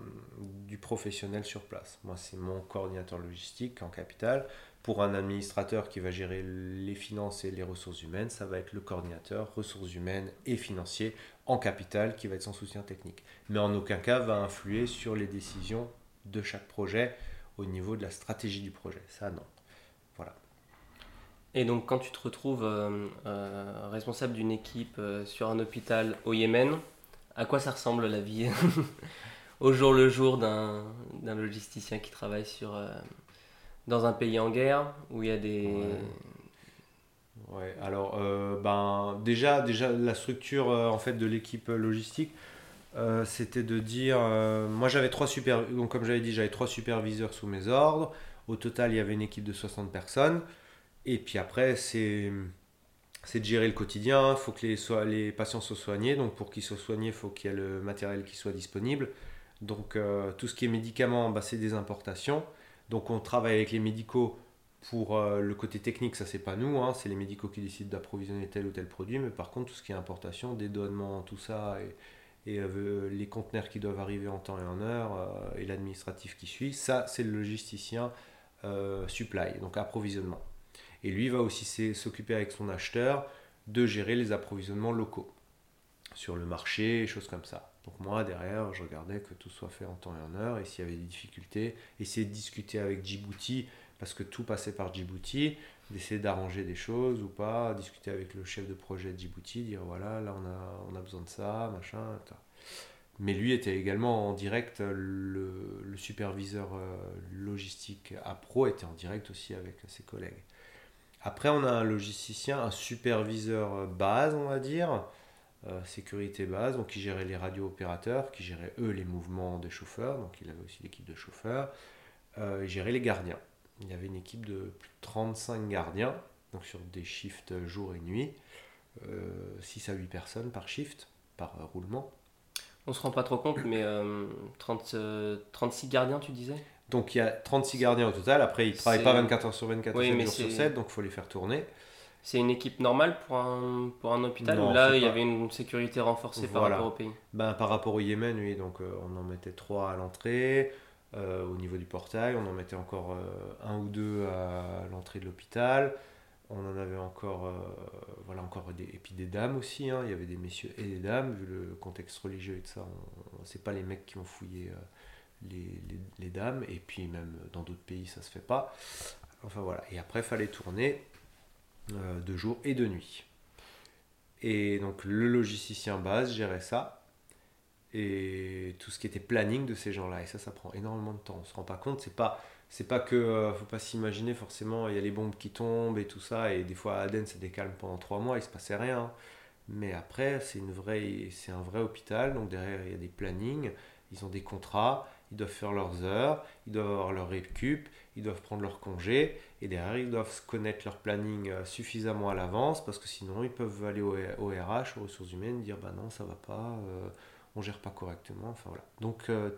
du professionnel sur place. Moi, c'est mon coordinateur logistique en capital. Pour un administrateur qui va gérer les finances et les ressources humaines, ça va être le coordinateur ressources humaines et financiers en capital qui va être son soutien technique. Mais en aucun cas va influer sur les décisions de chaque projet au niveau de la stratégie du projet. Ça, non. Voilà. Et donc, quand tu te retrouves euh, euh, responsable d'une équipe euh, sur un hôpital au Yémen, à quoi ça ressemble la vie au jour le jour d'un logisticien qui travaille sur, dans un pays en guerre où il y a des. Ouais. alors euh, ben, déjà, déjà la structure euh, en fait de l'équipe logistique, euh, c'était de dire, moi j'avais trois super, donc comme j'avais dit, j'avais trois superviseurs sous mes ordres. Au total, il y avait une équipe de 60 personnes. Et puis après, c'est c'est de gérer le quotidien. Il faut que les, les patients soient soignés. Donc pour qu'ils soient soignés, il faut qu'il y ait le matériel qui soit disponible. Donc tout ce qui est médicaments, bah, c'est des importations. Donc on travaille avec les médicaux pour euh, le côté technique, ça c'est pas nous, hein. c'est les médicaux qui décident d'approvisionner tel ou tel produit, mais par contre tout ce qui est importation, dédouanement, tout ça, et, euh, les conteneurs qui doivent arriver en temps et en heure, euh, et l'administratif qui suit, ça c'est le logisticien supply, donc approvisionnement. Et lui va aussi s'occuper avec son acheteur de gérer les approvisionnements locaux sur le marché, choses comme ça. Donc moi, derrière, je regardais que tout soit fait en temps et en heure, et s'il y avait des difficultés, essayer de discuter avec Djibouti, parce que tout passait par Djibouti, d'essayer d'arranger des choses ou pas, discuter avec le chef de projet de Djibouti, dire voilà, là on a, on a besoin de ça, machin. Mais lui était également en direct, le, superviseur euh, logistique à Pro était en direct aussi avec ses collègues. Après, on a un logisticien, un superviseur base, on va dire, sécurité base, donc qui gérait les radio-opérateurs, qui gérait eux les mouvements des chauffeurs, donc il avait aussi l'équipe de chauffeurs, euh, il gérait les gardiens. Il y avait une équipe de plus de 35 gardiens, donc sur des shifts jour et nuit, 6 euh, à 8 personnes par shift, par roulement. On se rend pas trop compte, mais 30, 36 gardiens, tu disais? Donc il y a 36 gardiens au total, après ils ne travaillent pas 24 heures sur 24, oui, 7 jours sur 7, donc il faut les faire tourner. C'est une équipe normale pour un, pour un hôpital ou là il y avait une sécurité renforcée par rapport au pays ben, Par rapport au Yémen, oui, donc euh, on en mettait trois à l'entrée, euh, au niveau du portail, on en mettait encore euh, un ou deux à l'entrée de l'hôpital, on en avait encore, voilà, encore des, et puis des dames aussi, hein. il y avait des messieurs et des dames, vu le contexte religieux et tout ça, c'est pas les mecs qui ont fouillé les, les, les, dames, et puis même dans d'autres pays ça se fait pas. Enfin voilà, et après il fallait tourner euh, de jour et de nuit. Et donc le logisticien base gérait ça et tout ce qui était planning de ces gens-là. Et ça, ça prend énormément de temps. On se rend pas compte. C'est pas, c'est pas que, euh, faut pas s'imaginer forcément. Il y a les bombes qui tombent et tout ça. Et des fois à Aden, ça décalme pendant trois mois. Il se passait rien. Mais après, c'est une vraie, c'est un vrai hôpital. Donc derrière, il y a des plannings. Ils ont des contrats. Ils doivent faire leurs heures. Ils doivent avoir leur récup ils doivent prendre leur congé et derrière ils doivent connaître leur planning euh, suffisamment à l'avance parce que sinon ils peuvent aller au, RH, aux ressources humaines, dire bah non ça va pas, euh, on gère pas correctement, enfin voilà. Donc euh,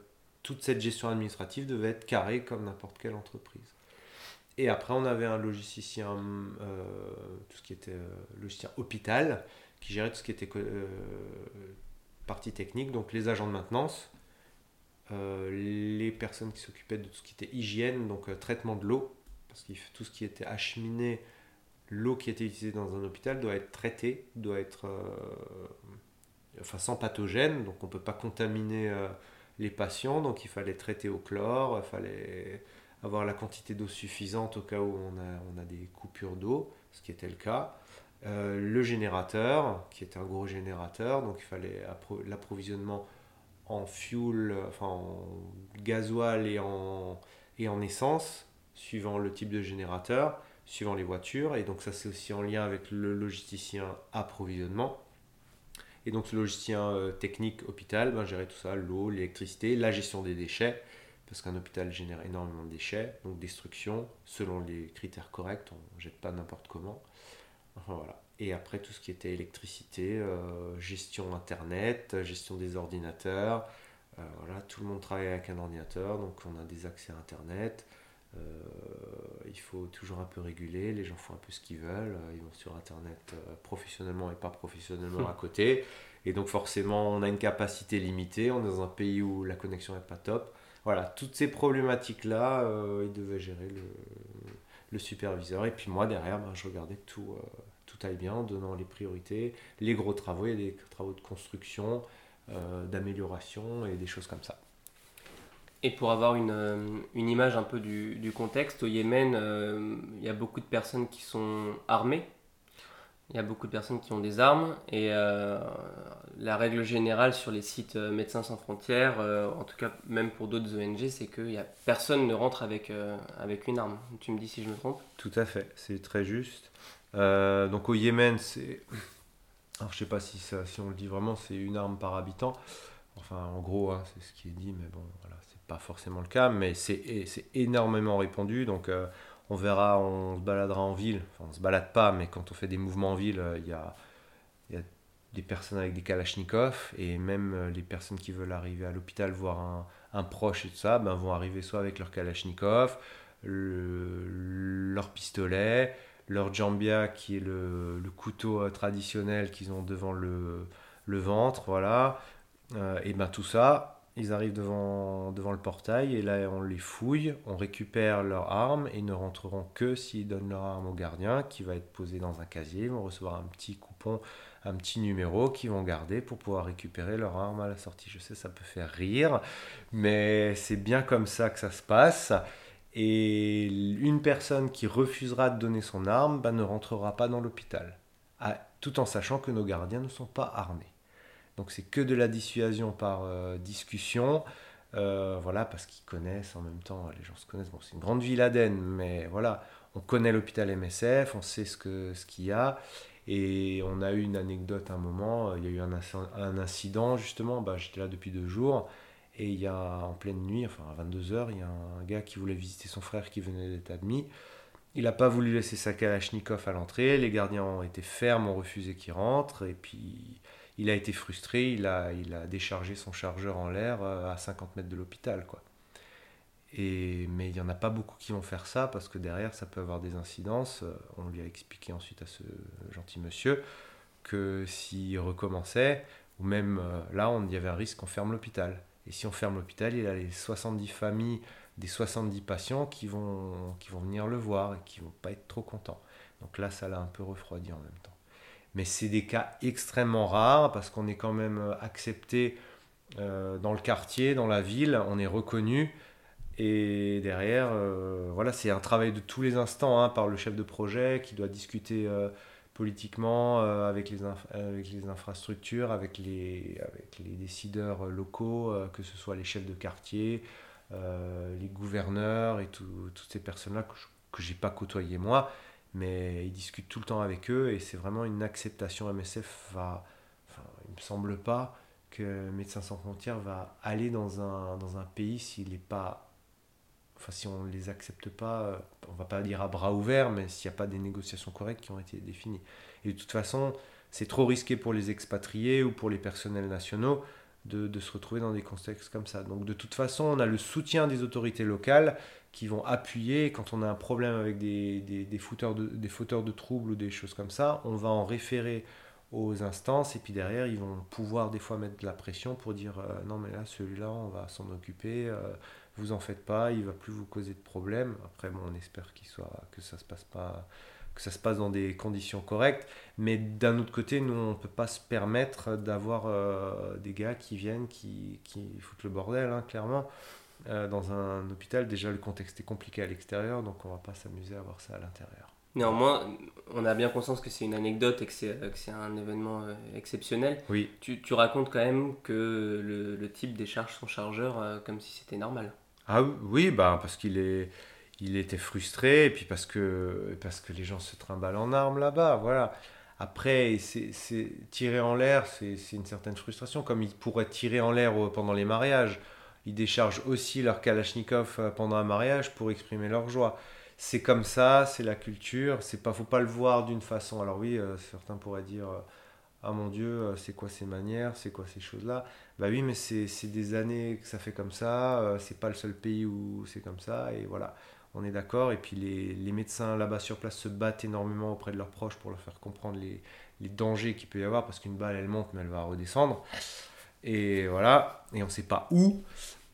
toute cette gestion administrative devait être carrée comme n'importe quelle entreprise. Et après on avait un logisticien, tout ce qui était logisticien hôpital, qui gérait tout ce qui était partie technique, donc les agents de maintenance, les personnes qui s'occupaient de tout ce qui était hygiène, donc traitement de l'eau, parce que tout ce qui était acheminé, l'eau qui était utilisée dans un hôpital doit être traitée, doit être enfin sans pathogène, donc on ne peut pas contaminer les patients, donc il fallait traiter au chlore, il fallait avoir la quantité d'eau suffisante au cas où on a, on a des coupures d'eau, ce qui était le cas. Euh, le générateur, qui était un gros générateur, donc il fallait l'approvisionnement en fuel, enfin en gasoil et en, et en essence, suivant le type de générateur, suivant les voitures, et donc ça c'est aussi en lien avec le logisticien approvisionnement. Et donc ce logisticien euh, technique hôpital ben, gérait tout ça, l'eau, l'électricité, la gestion des déchets, parce qu'un hôpital génère énormément de déchets, donc destruction, selon les critères corrects, on ne jette pas n'importe comment. Enfin, voilà. Et après tout ce qui était électricité, euh, gestion internet, gestion des ordinateurs. Euh, voilà, tout le monde travaille avec un ordinateur, donc on a des accès à internet. il faut toujours un peu réguler, les gens font un peu ce qu'ils veulent, ils vont sur internet professionnellement et pas professionnellement à côté. Et donc forcément, on a une capacité limitée, on est dans un pays où la connexion n'est pas top. Voilà, toutes ces problématiques-là, euh, il devait gérer le, superviseur. Et puis moi, derrière, ben, je regardais que tout, euh, tout aille bien en donnant les priorités, les gros travaux, il y a des travaux de construction, euh, d'amélioration et des choses comme ça. Et pour avoir une, une image un peu du, du contexte, au Yémen, il y a beaucoup de personnes qui sont armées il y a beaucoup de personnes qui ont des armes et euh, la règle générale sur les sites euh, Médecins sans frontières, euh, en tout cas même pour d'autres ONG, c'est que y a, personne ne rentre avec, avec une arme. Tu me dis si je me trompe? Tout à fait, c'est très juste. Donc au Yémen, c'est... Alors je sais pas si, ça, si on le dit vraiment, c'est une arme par habitant. Enfin en gros, hein, c'est ce qui est dit, mais bon, voilà, c'est pas forcément le cas, mais c'est, énormément répandu. Donc on verra, on se baladera en ville. Enfin, on se balade pas, mais quand on fait des mouvements en ville, euh, il y a, des personnes avec des kalachnikovs et même euh, les personnes qui veulent arriver à l'hôpital voir un, proche et tout ça, ben, vont arriver soit avec leur kalachnikov, leur pistolet, leur jambia qui est le, couteau euh, traditionnel qu'ils ont devant le, ventre, voilà. et ben tout ça, ils arrivent devant, devant le portail et là on les fouille, on récupère leurs armes et ils ne rentreront que s'ils donnent leur arme au gardien qui va être posé dans un casier. Ils vont recevoir un petit coupon, un petit numéro qu'ils vont garder pour pouvoir récupérer leur arme à la sortie. Je sais, ça peut faire rire, mais c'est bien comme ça que ça se passe. Et une personne qui refusera de donner son arme bah, ne rentrera pas dans l'hôpital, tout en sachant que nos gardiens ne sont pas armés. Donc c'est que de la dissuasion par euh, discussion. Euh, voilà, parce qu'ils connaissent en même temps, les gens se connaissent. Bon, c'est une grande ville Aden, mais voilà, on connaît l'hôpital MSF, on sait ce qu'il ce y a. Et on a eu une anecdote à un moment, il y a eu un, un incident justement, bah, j'étais là depuis deux jours, et il y a en pleine nuit, enfin à 22h, il y a un gars qui voulait visiter son frère qui venait d'être admis. Il n'a pas voulu laisser sa Kalachnikov à l'entrée, les gardiens ont été fermes, ont refusé qu'il rentre, et puis il a été frustré, il a, il a déchargé son chargeur en l'air euh, à 50 mètres de l'hôpital. quoi. Et, mais il n'y en a pas beaucoup qui vont faire ça parce que derrière ça peut avoir des incidences. Euh, on lui a expliqué ensuite à ce gentil monsieur que s'il recommençait, ou même euh, là, on y avait un risque qu'on ferme l'hôpital. Et si on ferme l'hôpital, il a les 70 familles des 70 patients qui vont, qui vont venir le voir et qui vont pas être trop contents. Donc là, ça l'a un peu refroidi en même temps mais c'est des cas extrêmement rares parce qu'on est quand même euh, accepté euh, dans le quartier, dans la ville, on est reconnu. Et derrière, euh, voilà, c'est un travail de tous les instants hein, par le chef de projet qui doit discuter politiquement avec, les avec les infrastructures, avec les, avec les décideurs locaux, que ce soit les chefs de quartier, les gouverneurs et toutes ces personnes-là que je n'ai pas côtoyé moi mais il discute tout le temps avec eux et c'est vraiment une acceptation. MSF va, il me semble pas que Médecins sans frontières va aller dans un, dans un pays s'il n'est pas, enfin si on ne les accepte pas, on va pas dire à bras ouverts, mais s'il n'y a pas des négociations correctes qui ont été définies. Et de toute façon, c'est trop risqué pour les expatriés ou pour les personnels nationaux de, de, se retrouver dans des contextes comme ça. Donc de toute façon, on a le soutien des autorités locales qui vont appuyer quand on a un problème avec des, des, des, fauteurs, de, des de troubles ou des choses comme ça. On va en référer aux instances et puis derrière ils vont pouvoir des fois mettre de la pression pour dire non mais là celui-là on va s'en occuper vous en faites pas il va plus vous causer de problème après bon on espère qu'il soit que ça se passe pas que ça se passe dans des conditions correctes. Mais d'un autre côté, nous, on ne peut pas se permettre d'avoir euh, des gars qui viennent, qui, qui foutent le bordel, hein, clairement. Euh, dans un hôpital, déjà, le contexte est compliqué à l'extérieur, donc on ne va pas s'amuser à voir ça à l'intérieur. Néanmoins, on a bien conscience que c'est une anecdote et que c'est un événement euh, exceptionnel. Oui. Tu, tu, racontes quand même que le, le type décharge son chargeur comme si c'était normal. Ah oui, bah, parce qu'il est il était frustré, et puis parce que, parce que les gens se trimballent en armes là-bas, voilà. Après, c'est tirer en l'air, c'est une certaine frustration, comme ils pourraient tirer en l'air pendant les mariages. Ils déchargent aussi leur Kalachnikov euh, pendant un mariage pour exprimer leur joie. C'est comme ça, c'est la culture, c'est pas, faut pas le voir d'une façon. Alors oui, euh, certains pourraient dire, euh, ah mon Dieu, c'est quoi ces manières, c'est quoi ces choses-là? Bah oui, mais c'est des années que ça fait comme ça, c'est pas le seul pays où c'est comme ça, et voilà on est d'accord. Et puis les, médecins là-bas sur place se battent énormément auprès de leurs proches pour leur faire comprendre les, dangers qu'il peut y avoir, parce qu'une balle, elle monte, mais elle va redescendre. Et voilà, et on sait pas où.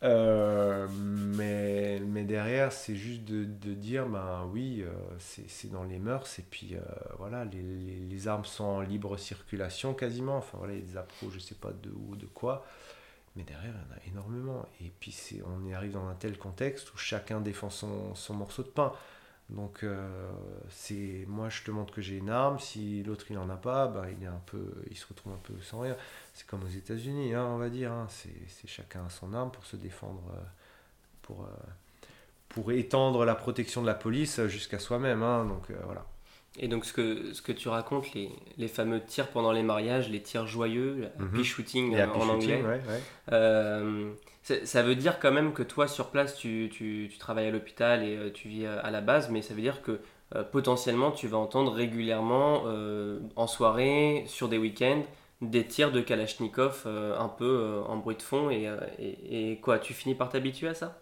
Euh, mais, mais derrière, c'est juste de, dire, ben oui, euh, c'est dans les mœurs, et puis euh, voilà, les, les, armes sont en libre circulation quasiment. Enfin voilà, il y a des appros, je sais pas de où, de quoi. Mais derrière, il y en a énormément. Et puis, on y arrive dans un tel contexte où chacun défend son, son morceau de pain. Donc, euh, c'est moi, je te montre que j'ai une arme. Si l'autre, il n'en a pas, bah, il, est un peu, il se retrouve un peu sans rien. C'est comme aux États-Unis, hein, on va dire. Hein. C'est chacun son arme pour se défendre, euh, pour, euh, pour étendre la protection de la police jusqu'à soi-même. Hein. Donc, voilà. Et donc ce que, ce que tu racontes, les, les fameux tirs pendant les mariages, les tirs joyeux, le happy shooting en anglais, euh, ça veut dire quand même que toi sur place tu, tu, travailles à l'hôpital et euh, tu vis à la base, mais ça veut dire que euh, potentiellement tu vas entendre régulièrement en soirée, sur des week-ends, des tirs de Kalachnikov un peu en bruit de fond et, et, et quoi, tu finis par t'habituer à ça?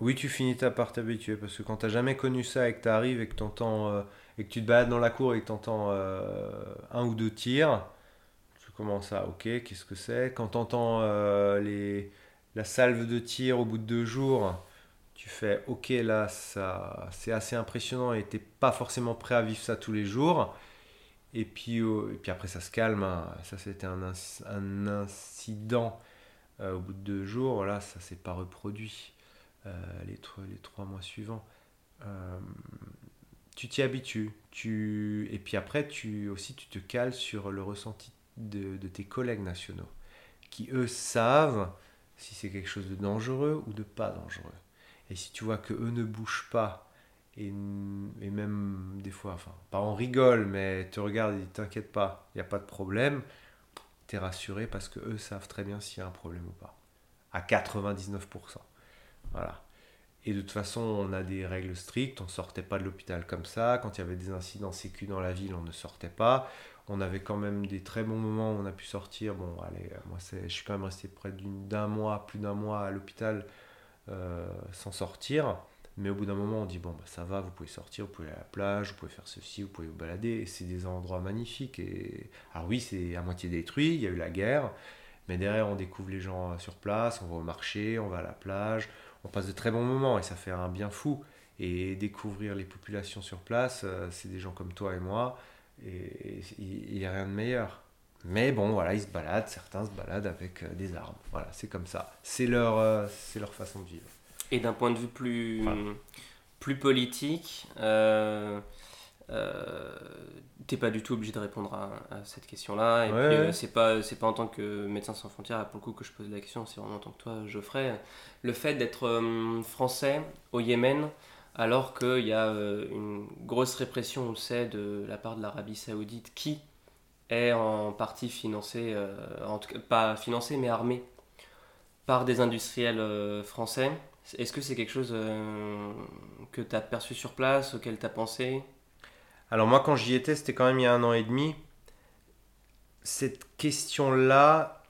Oui, tu finis par t'habituer parce que quand tu n'as jamais connu ça et que tu arrives et que tu entends et que tu te balades dans la cour et que tu entends euh, un ou deux tirs, tu commences à ok, qu'est-ce que c'est? Quand tu entends euh, les, la salve de tir au bout de deux jours, tu fais ok, là ça c'est assez impressionnant et tu pas forcément prêt à vivre ça tous les jours. Et puis, et puis après ça se calme, hein. ça c'était un, un, incident euh, au bout de deux jours, voilà, ça s'est pas reproduit les, les trois mois suivants tu t'y habitues. Tu... Et puis après, tu aussi, tu te cales sur le ressenti de, tes collègues nationaux, qui eux savent si c'est quelque chose de dangereux ou de pas dangereux. Et si tu vois que eux ne bougent pas, et, même des fois, enfin, pas on rigole, mais te regarde et t'inquiète pas, il n'y a pas de problème, tu es rassuré parce que eux savent très bien s'il y a un problème ou pas. À 99%. Voilà. Et de toute façon, on a des règles strictes. On ne sortait pas de l'hôpital comme ça. Quand il y avait des incidents sécu dans la ville, on ne sortait pas. On avait quand même des très bons moments où on a pu sortir. Bon, allez, euh, moi, je suis quand même resté près d'un mois, plus d'un mois à l'hôpital euh, sans sortir. Mais au bout d'un moment, on dit bon, bah, ça va, vous pouvez sortir, vous pouvez aller à la plage, vous pouvez faire ceci, vous pouvez vous balader. Et c'est des endroits magnifiques. Et... Alors, oui, c'est à moitié détruit, il y a eu la guerre. Mais derrière, on découvre les gens sur place, on va au marché, on va à la plage, on passe de très bons moments et ça fait un bien fou. Et découvrir les populations sur place, euh, c'est des gens comme toi et moi, et il n'y a rien de meilleur. Mais bon, voilà, ils se baladent, certains se baladent avec euh, des armes. Voilà, c'est comme ça. C'est leur, euh, c'est leur façon de vivre. Et d'un point de vue plus, plus politique, euh, t'es pas du tout obligé de répondre à, cette question-là. Et puis, euh, c'est pas, c'est pas en tant que médecin sans frontières, pour le coup, que je pose la question, c'est vraiment en tant que toi, Geoffrey. Le fait d'être euh, français au Yémen, alors qu'il y a une grosse répression, on le sait, de la part de l'Arabie Saoudite, qui est en partie financée, en tout cas, pas financée, mais armée par des industriels français. Est-ce que c'est quelque chose que tu as perçu sur place, auquel tu as pensé? Alors moi, quand j'y étais, c'était quand même il y a un an et demi. Cette question-là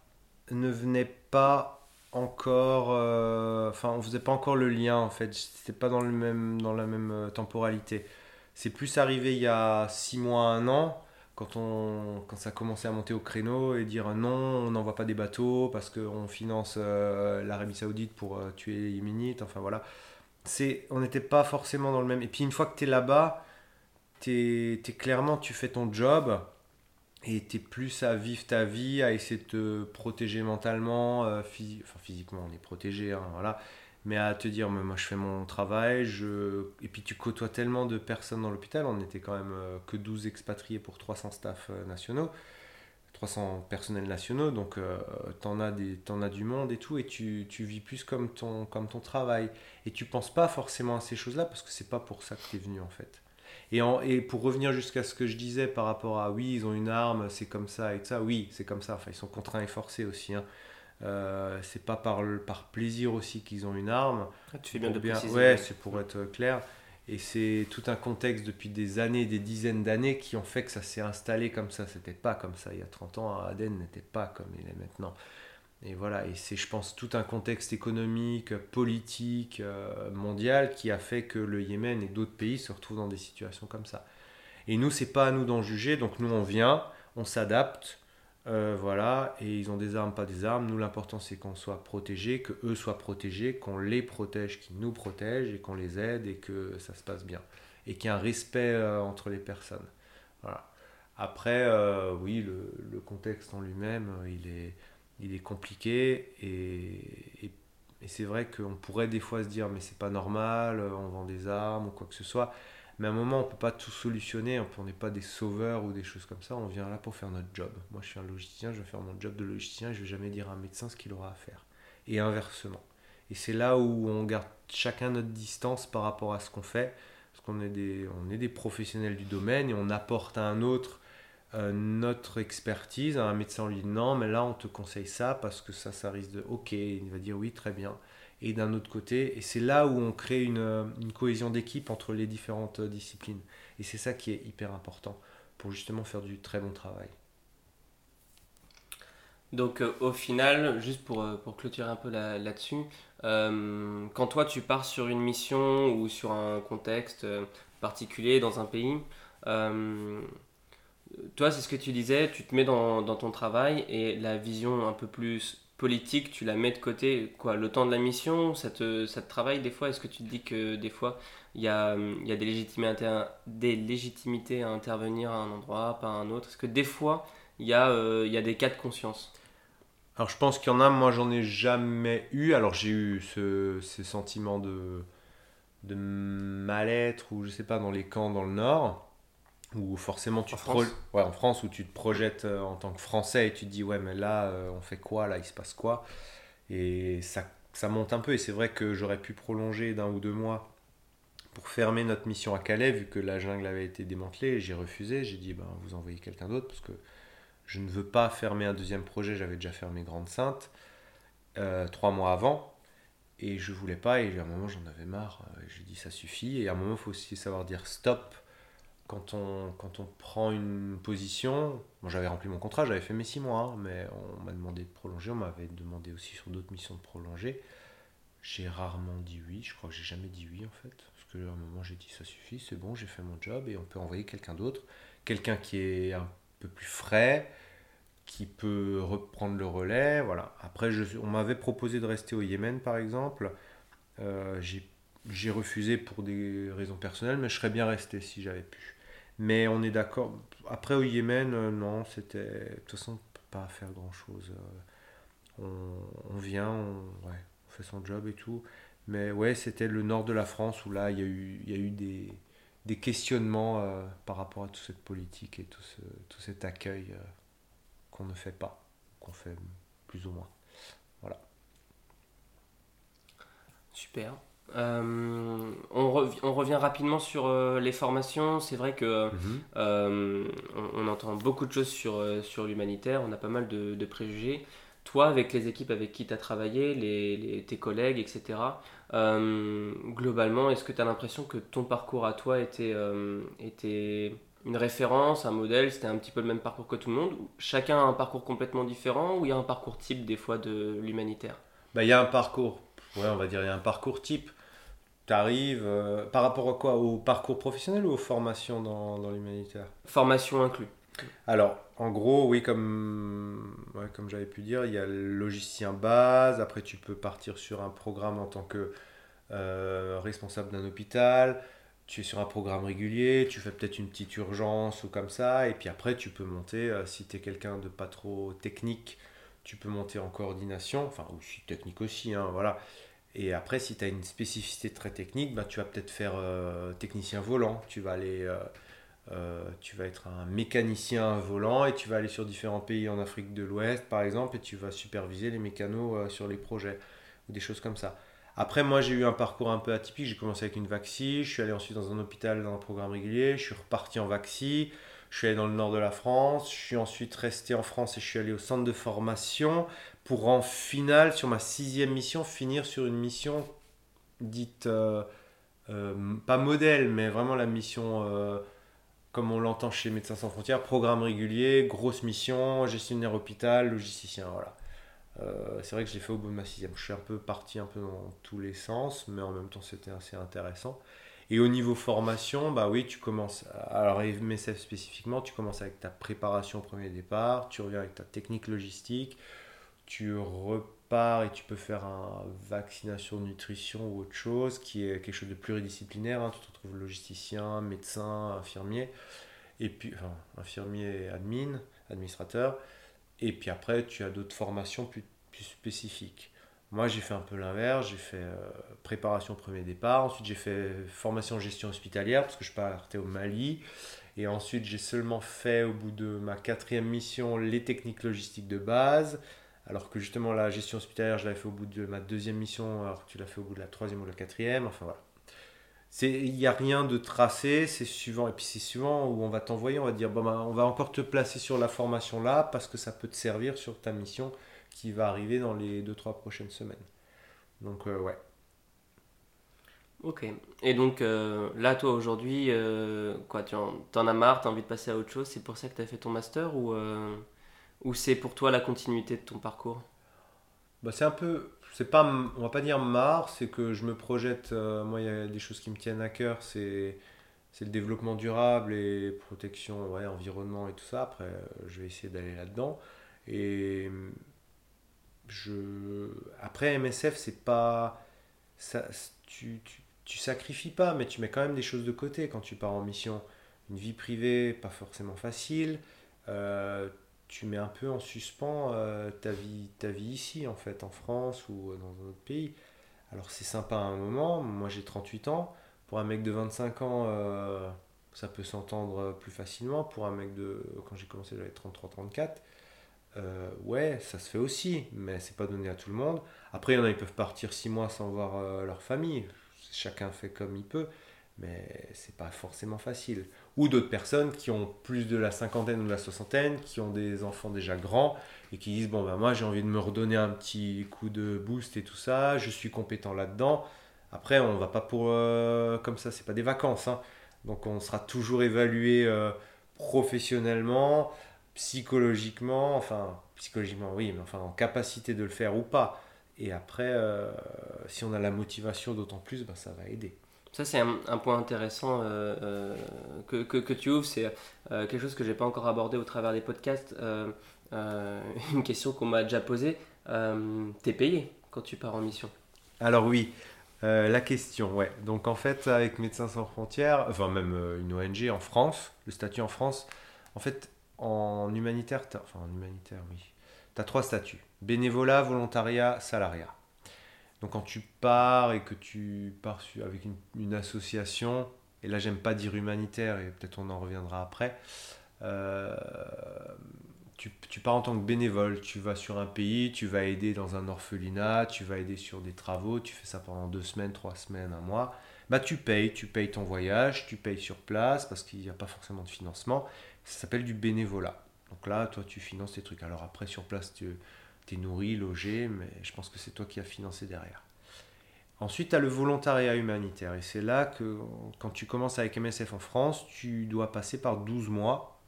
ne venait pas encore... Euh, enfin, on faisait pas encore le lien, en fait. C'était pas dans, le même, dans la même euh, temporalité. C'est plus arrivé il y a six mois, un an, quand, on, quand ça commençait à monter au créneau et dire non, on n'envoie pas des bateaux parce qu'on finance l'Arabie Saoudite pour tuer les Yéménites, enfin voilà. C'est, on n'était pas forcément dans le même. Et puis une fois que tu es là-bas, t'es, es, clairement, tu fais ton job et tu es plus à vivre ta vie, à essayer de te protéger mentalement, enfin physiquement, on est protégé, hein, voilà mais à te dire, moi je fais mon travail, je... et puis tu côtoies tellement de personnes dans l'hôpital, on n'était quand même euh, que 12 expatriés pour 300 staffs euh, nationaux, 300 personnels nationaux, donc euh, t'en as, des, en as du monde et tout, et tu, tu, vis plus comme ton, comme ton travail. Et tu penses pas forcément à ces choses-là, parce que c'est pas pour ça que tu es venu en fait. Et, en, et pour revenir jusqu'à ce que je disais par rapport à oui, ils ont une arme, c'est comme ça et ça, oui, c'est comme ça, enfin ils sont contraints et forcés aussi. Hein. Euh, c'est pas par, par plaisir aussi qu'ils ont une arme. Ah, tu fais bien de bien, Ouais, c'est pour être clair. Et c'est tout un contexte depuis des années, des dizaines d'années qui ont fait que ça s'est installé comme ça. C'était pas comme ça il y a 30 ans. Aden n'était pas comme il est maintenant. Et voilà, et c'est, je pense, tout un contexte économique, politique, euh, mondial qui a fait que le Yémen et d'autres pays se retrouvent dans des situations comme ça. Et nous, c'est pas à nous d'en juger. Donc nous, on vient, on s'adapte, euh, voilà, et ils ont des armes, pas des armes. Nous, l'important, c'est qu'on soit protégés, que eux soient protégés, qu'on les protège, qu'ils nous protègent, et qu'on les aide, et que ça se passe bien. Et qu'il y ait un respect euh, entre les personnes. Voilà. Après, oui, le, contexte en lui-même, il est, il est compliqué, et, et, c'est vrai qu'on pourrait des fois se dire, mais c'est pas normal, on vend des armes, ou quoi que ce soit. Mais à un moment, on peut pas tout solutionner, on n'est pas des sauveurs ou des choses comme ça, on vient là pour faire notre job. Moi, je suis un logisticien, je vais faire mon job de logisticien, je vais jamais dire à un médecin ce qu'il aura à faire. Et inversement. Et c'est là où on garde chacun notre distance par rapport à ce qu'on fait, parce qu'on est on est des professionnels du domaine et on apporte à un autre euh, notre expertise. Un médecin lui dit non, mais là on te conseille ça parce que ça, ça risque de. Ok, il va dire oui, très bien et d'un autre côté. Et c'est là où on crée une, une cohésion d'équipe entre les différentes disciplines. Et c'est ça qui est hyper important pour justement faire du très bon travail. Donc euh, au final, juste pour, euh, pour clôturer un peu là-dessus, euh, quand toi tu pars sur une mission ou sur un contexte particulier dans un pays, toi c'est ce que tu disais, tu te mets dans, ton travail et la vision un peu plus politique, tu la mets de côté quoi Le temps de la mission, ça te, ça te travaille des fois? Est-ce que tu te dis que des fois, il y a, des, légitimités, à intervenir à un endroit, pas à un autre? Est-ce que des fois, il y, a, euh, des cas de conscience? Alors je pense qu'il y en a, moi j'en ai jamais eu. Alors j'ai eu ce, ces sentiments de, de mal-être ou je sais pas dans les camps dans le nord où forcément tu en France. Ouais, en France où tu te projettes euh, en tant que Français et tu te dis ouais mais là euh, on fait quoi là il se passe quoi? Et ça, ça monte un peu. Et c'est vrai que j'aurais pu prolonger d'un ou deux mois pour fermer notre mission à Calais vu que la jungle avait été démantelée. J'ai refusé. J'ai dit ben vous envoyez quelqu'un d'autre parce que je ne veux pas fermer un deuxième projet. J'avais déjà fermé Grande Sainte euh, trois mois avant. Et je voulais pas. Et à un moment j'en avais marre. J'ai dit ça suffit. Et à un moment il faut aussi savoir dire stop quand on, quand on prend une position, j'avais rempli mon contrat, j'avais fait mes six mois, hein, mais on m'a demandé de prolonger, on m'avait demandé aussi sur d'autres missions de prolonger. J'ai rarement dit oui, je crois que j'ai jamais dit oui en fait, parce qu'à un moment j'ai dit ça suffit, c'est bon, j'ai fait mon job et on peut envoyer quelqu'un d'autre, quelqu'un qui est un peu plus frais, qui peut reprendre le relais, voilà. Après, je, on m'avait proposé de rester au Yémen par exemple, euh, j'ai refusé pour des raisons personnelles, mais je serais bien resté si j'avais pu. Mais on est d'accord. Après, au Yémen, euh, non, c'était. De toute façon, on peut pas faire grand chose. Euh, on, vient, on, ouais, on fait son job et tout. Mais ouais, c'était le nord de la France où là, il y a eu, y a eu des, des questionnements euh, par rapport à toute cette politique et tout, ce, tout cet accueil qu'on ne fait pas, qu'on fait plus ou moins. Voilà. Super. Euh, on, revient rapidement sur euh, les formations. C'est vrai que mhm. euh, on, entend beaucoup de choses sur, sur l'humanitaire, on a pas mal de, préjugés. Toi, avec les équipes avec qui tu as travaillé, les, tes collègues, etc., globalement, est-ce que tu as l'impression que ton parcours à toi était, était une référence, un modèle C'était un petit peu le même parcours que tout le monde? Chacun a un parcours complètement différent ou il y a un parcours type des fois de l'humanitaire? Bah, Il y a un parcours, ouais, on va dire, il y a un parcours type tu arrives euh, par rapport à quoi? Au parcours professionnel ou aux formations dans, dans l'humanitaire? Formation inclus. Alors, en gros, oui, comme, comme j'avais pu dire, il y a le logicien base. Après, tu peux partir sur un programme en tant que euh, responsable d'un hôpital. Tu es sur un programme régulier, tu fais peut-être une petite urgence ou comme ça. Et puis après, tu peux monter, euh, si tu es quelqu'un de pas trop technique, tu peux monter en coordination. Enfin, aussi technique aussi, hein, voilà. Et après, si tu as une spécificité très technique, bah, tu vas peut-être faire euh, technicien volant. Tu vas aller euh, tu vas être un mécanicien volant et tu vas aller sur différents pays en Afrique de l'Ouest, par exemple, et tu vas superviser les mécanos euh, sur les projets ou des choses comme ça. Après, moi, j'ai eu un parcours un peu atypique. J'ai commencé avec une vaxi, je suis allé ensuite dans un hôpital dans un programme régulier, je suis reparti en vaxi, je suis allé dans le nord de la France, je suis ensuite resté en France et je suis allé au centre de formation pour en finale, sur ma sixième mission, finir sur une mission dite, euh, pas modèle, mais vraiment la mission comme on l'entend chez Médecins sans frontières, programme régulier, grosse mission, gestionnaire hôpital, logisticien, voilà. Euh, c'est vrai que j'ai fait au bout de ma sixième. Je suis un peu parti un peu dans tous les sens, mais en même temps c'était assez intéressant. Et au niveau formation, bah oui, tu commences, alors MSF spécifiquement, tu commences avec ta préparation au premier départ, tu reviens avec ta technique logistique, tu repars et tu peux faire un vaccination, nutrition ou autre chose qui est quelque chose de pluridisciplinaire. Hein. Tu te retrouves logisticien, médecin, infirmier, et puis infirmier, admin, administrateur. Et puis après, tu as d'autres formations plus, plus, spécifiques. Moi, j'ai fait un peu l'inverse. J'ai fait euh, préparation premier départ. Ensuite, j'ai fait formation gestion hospitalière parce que je partais au Mali. Et ensuite, j'ai seulement fait, au bout de ma quatrième mission, les techniques logistiques de base. Alors que justement, la gestion hospitalière, je l'avais fait au bout de ma deuxième mission, alors que tu l'as fait au bout de la troisième ou la quatrième. Enfin voilà. Il n'y a rien de tracé, c'est suivant. Et puis c'est suivant où on va t'envoyer, on va dire bon, ben, on va encore te placer sur la formation là parce que ça peut te servir sur ta mission qui va arriver dans les 2-3 prochaines semaines. Donc euh, ouais. Ok. Et donc euh, là, toi aujourd'hui, euh, quoi, tu en, en, as marre, tu as envie de passer à autre chose, c'est pour ça que tu as fait ton master ou ou c'est pour toi la continuité de ton parcours? Bah, C'est un peu, c'est pas, on va pas dire marre, c'est que je me projette, euh, moi il y a des choses qui me tiennent à cœur, c'est, c'est le développement durable et protection, ouais, environnement et tout ça. Après, euh, je vais essayer d'aller là-dedans. Et je, après MSF, c'est pas, ça, tu, tu, tu sacrifies pas, mais tu mets quand même des choses de côté quand tu pars en mission. Une vie privée, pas forcément facile. Euh, tu mets un peu en suspens euh, ta, vie, ici, en fait, en France ou dans un autre pays. Alors c'est sympa à un moment, moi j'ai 38 ans, pour un mec de 25 ans, euh, ça peut s'entendre plus facilement, pour un mec de, quand j'ai commencé j'avais 33-34, euh, ouais, ça se fait aussi, mais c'est pas donné à tout le monde. Après, il y en a, ils peuvent partir 6 mois sans voir leur famille, chacun fait comme il peut, mais c'est pas forcément facile ou d'autres personnes qui ont plus de la cinquantaine ou de la soixantaine, qui ont des enfants déjà grands et qui disent bon ben moi j'ai envie de me redonner un petit coup de boost et tout ça, je suis compétent là-dedans. Après on va pas pour euh, comme ça, c'est pas des vacances, hein. donc on sera toujours évalué euh, professionnellement, psychologiquement, enfin psychologiquement oui, mais enfin en capacité de le faire ou pas. Et après, euh, si on a la motivation d'autant plus, ben, ça va aider. Ça, c'est un, point intéressant euh, euh, que, que, tu ouvres. C'est euh, quelque chose que je n'ai pas encore abordé au travers des podcasts. une question qu'on m'a déjà posée. tu es payé quand tu pars en mission? Alors oui, la question, ouais. Donc en fait, avec Médecins sans frontières, enfin même une ONG en France, le statut en France, en fait, en humanitaire, enfin en humanitaire, oui, tu as trois statuts. Bénévolat, volontariat, salariat. Donc quand tu pars et que tu pars avec une, association, et là j'aime pas dire humanitaire, et peut-être on en reviendra après, euh, tu, pars en tant que bénévole, tu vas sur un pays, tu vas aider dans un orphelinat, tu vas aider sur des travaux, tu fais ça pendant deux semaines, trois semaines, un mois, bah tu payes, tu payes ton voyage, tu payes sur place parce qu'il n'y a pas forcément de financement, ça s'appelle du bénévolat. Donc là, toi tu finances tes trucs. Alors après sur place, tu tu nourri, logé, mais je pense que c'est toi qui as financé derrière. Ensuite, tu as le volontariat humanitaire. Et c'est là que, quand tu commences avec MSF en France, tu dois passer par 12 mois.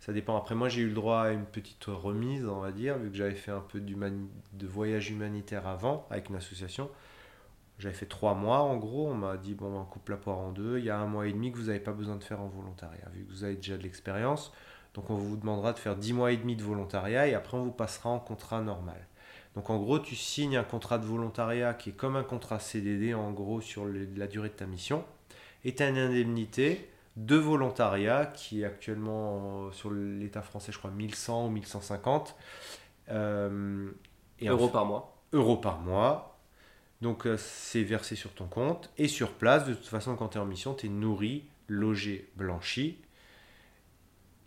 Ça dépend. Après, moi, j'ai eu le droit à une petite remise, on va dire, vu que j'avais fait un peu de voyage humanitaire avant avec une association. J'avais fait 3 mois, en gros. On m'a dit, bon, on coupe la poire en deux. Il y a un mois et demi que vous n'avez pas besoin de faire en volontariat, vu que vous avez déjà de l'expérience. Donc on vous demandera de faire 10 mois et demi de volontariat et après on vous passera en contrat normal. Donc en gros, tu signes un contrat de volontariat qui est comme un contrat CDD en gros sur la durée de ta mission et tu as une indemnité de volontariat qui est actuellement sur l'État français, je crois, 1100 ou 1150. Euh, euros par mois. Euros par mois. Donc euh, c'est versé sur ton compte. Et sur place, de toute façon, quand tu es en mission, tu es nourri, logé, blanchi.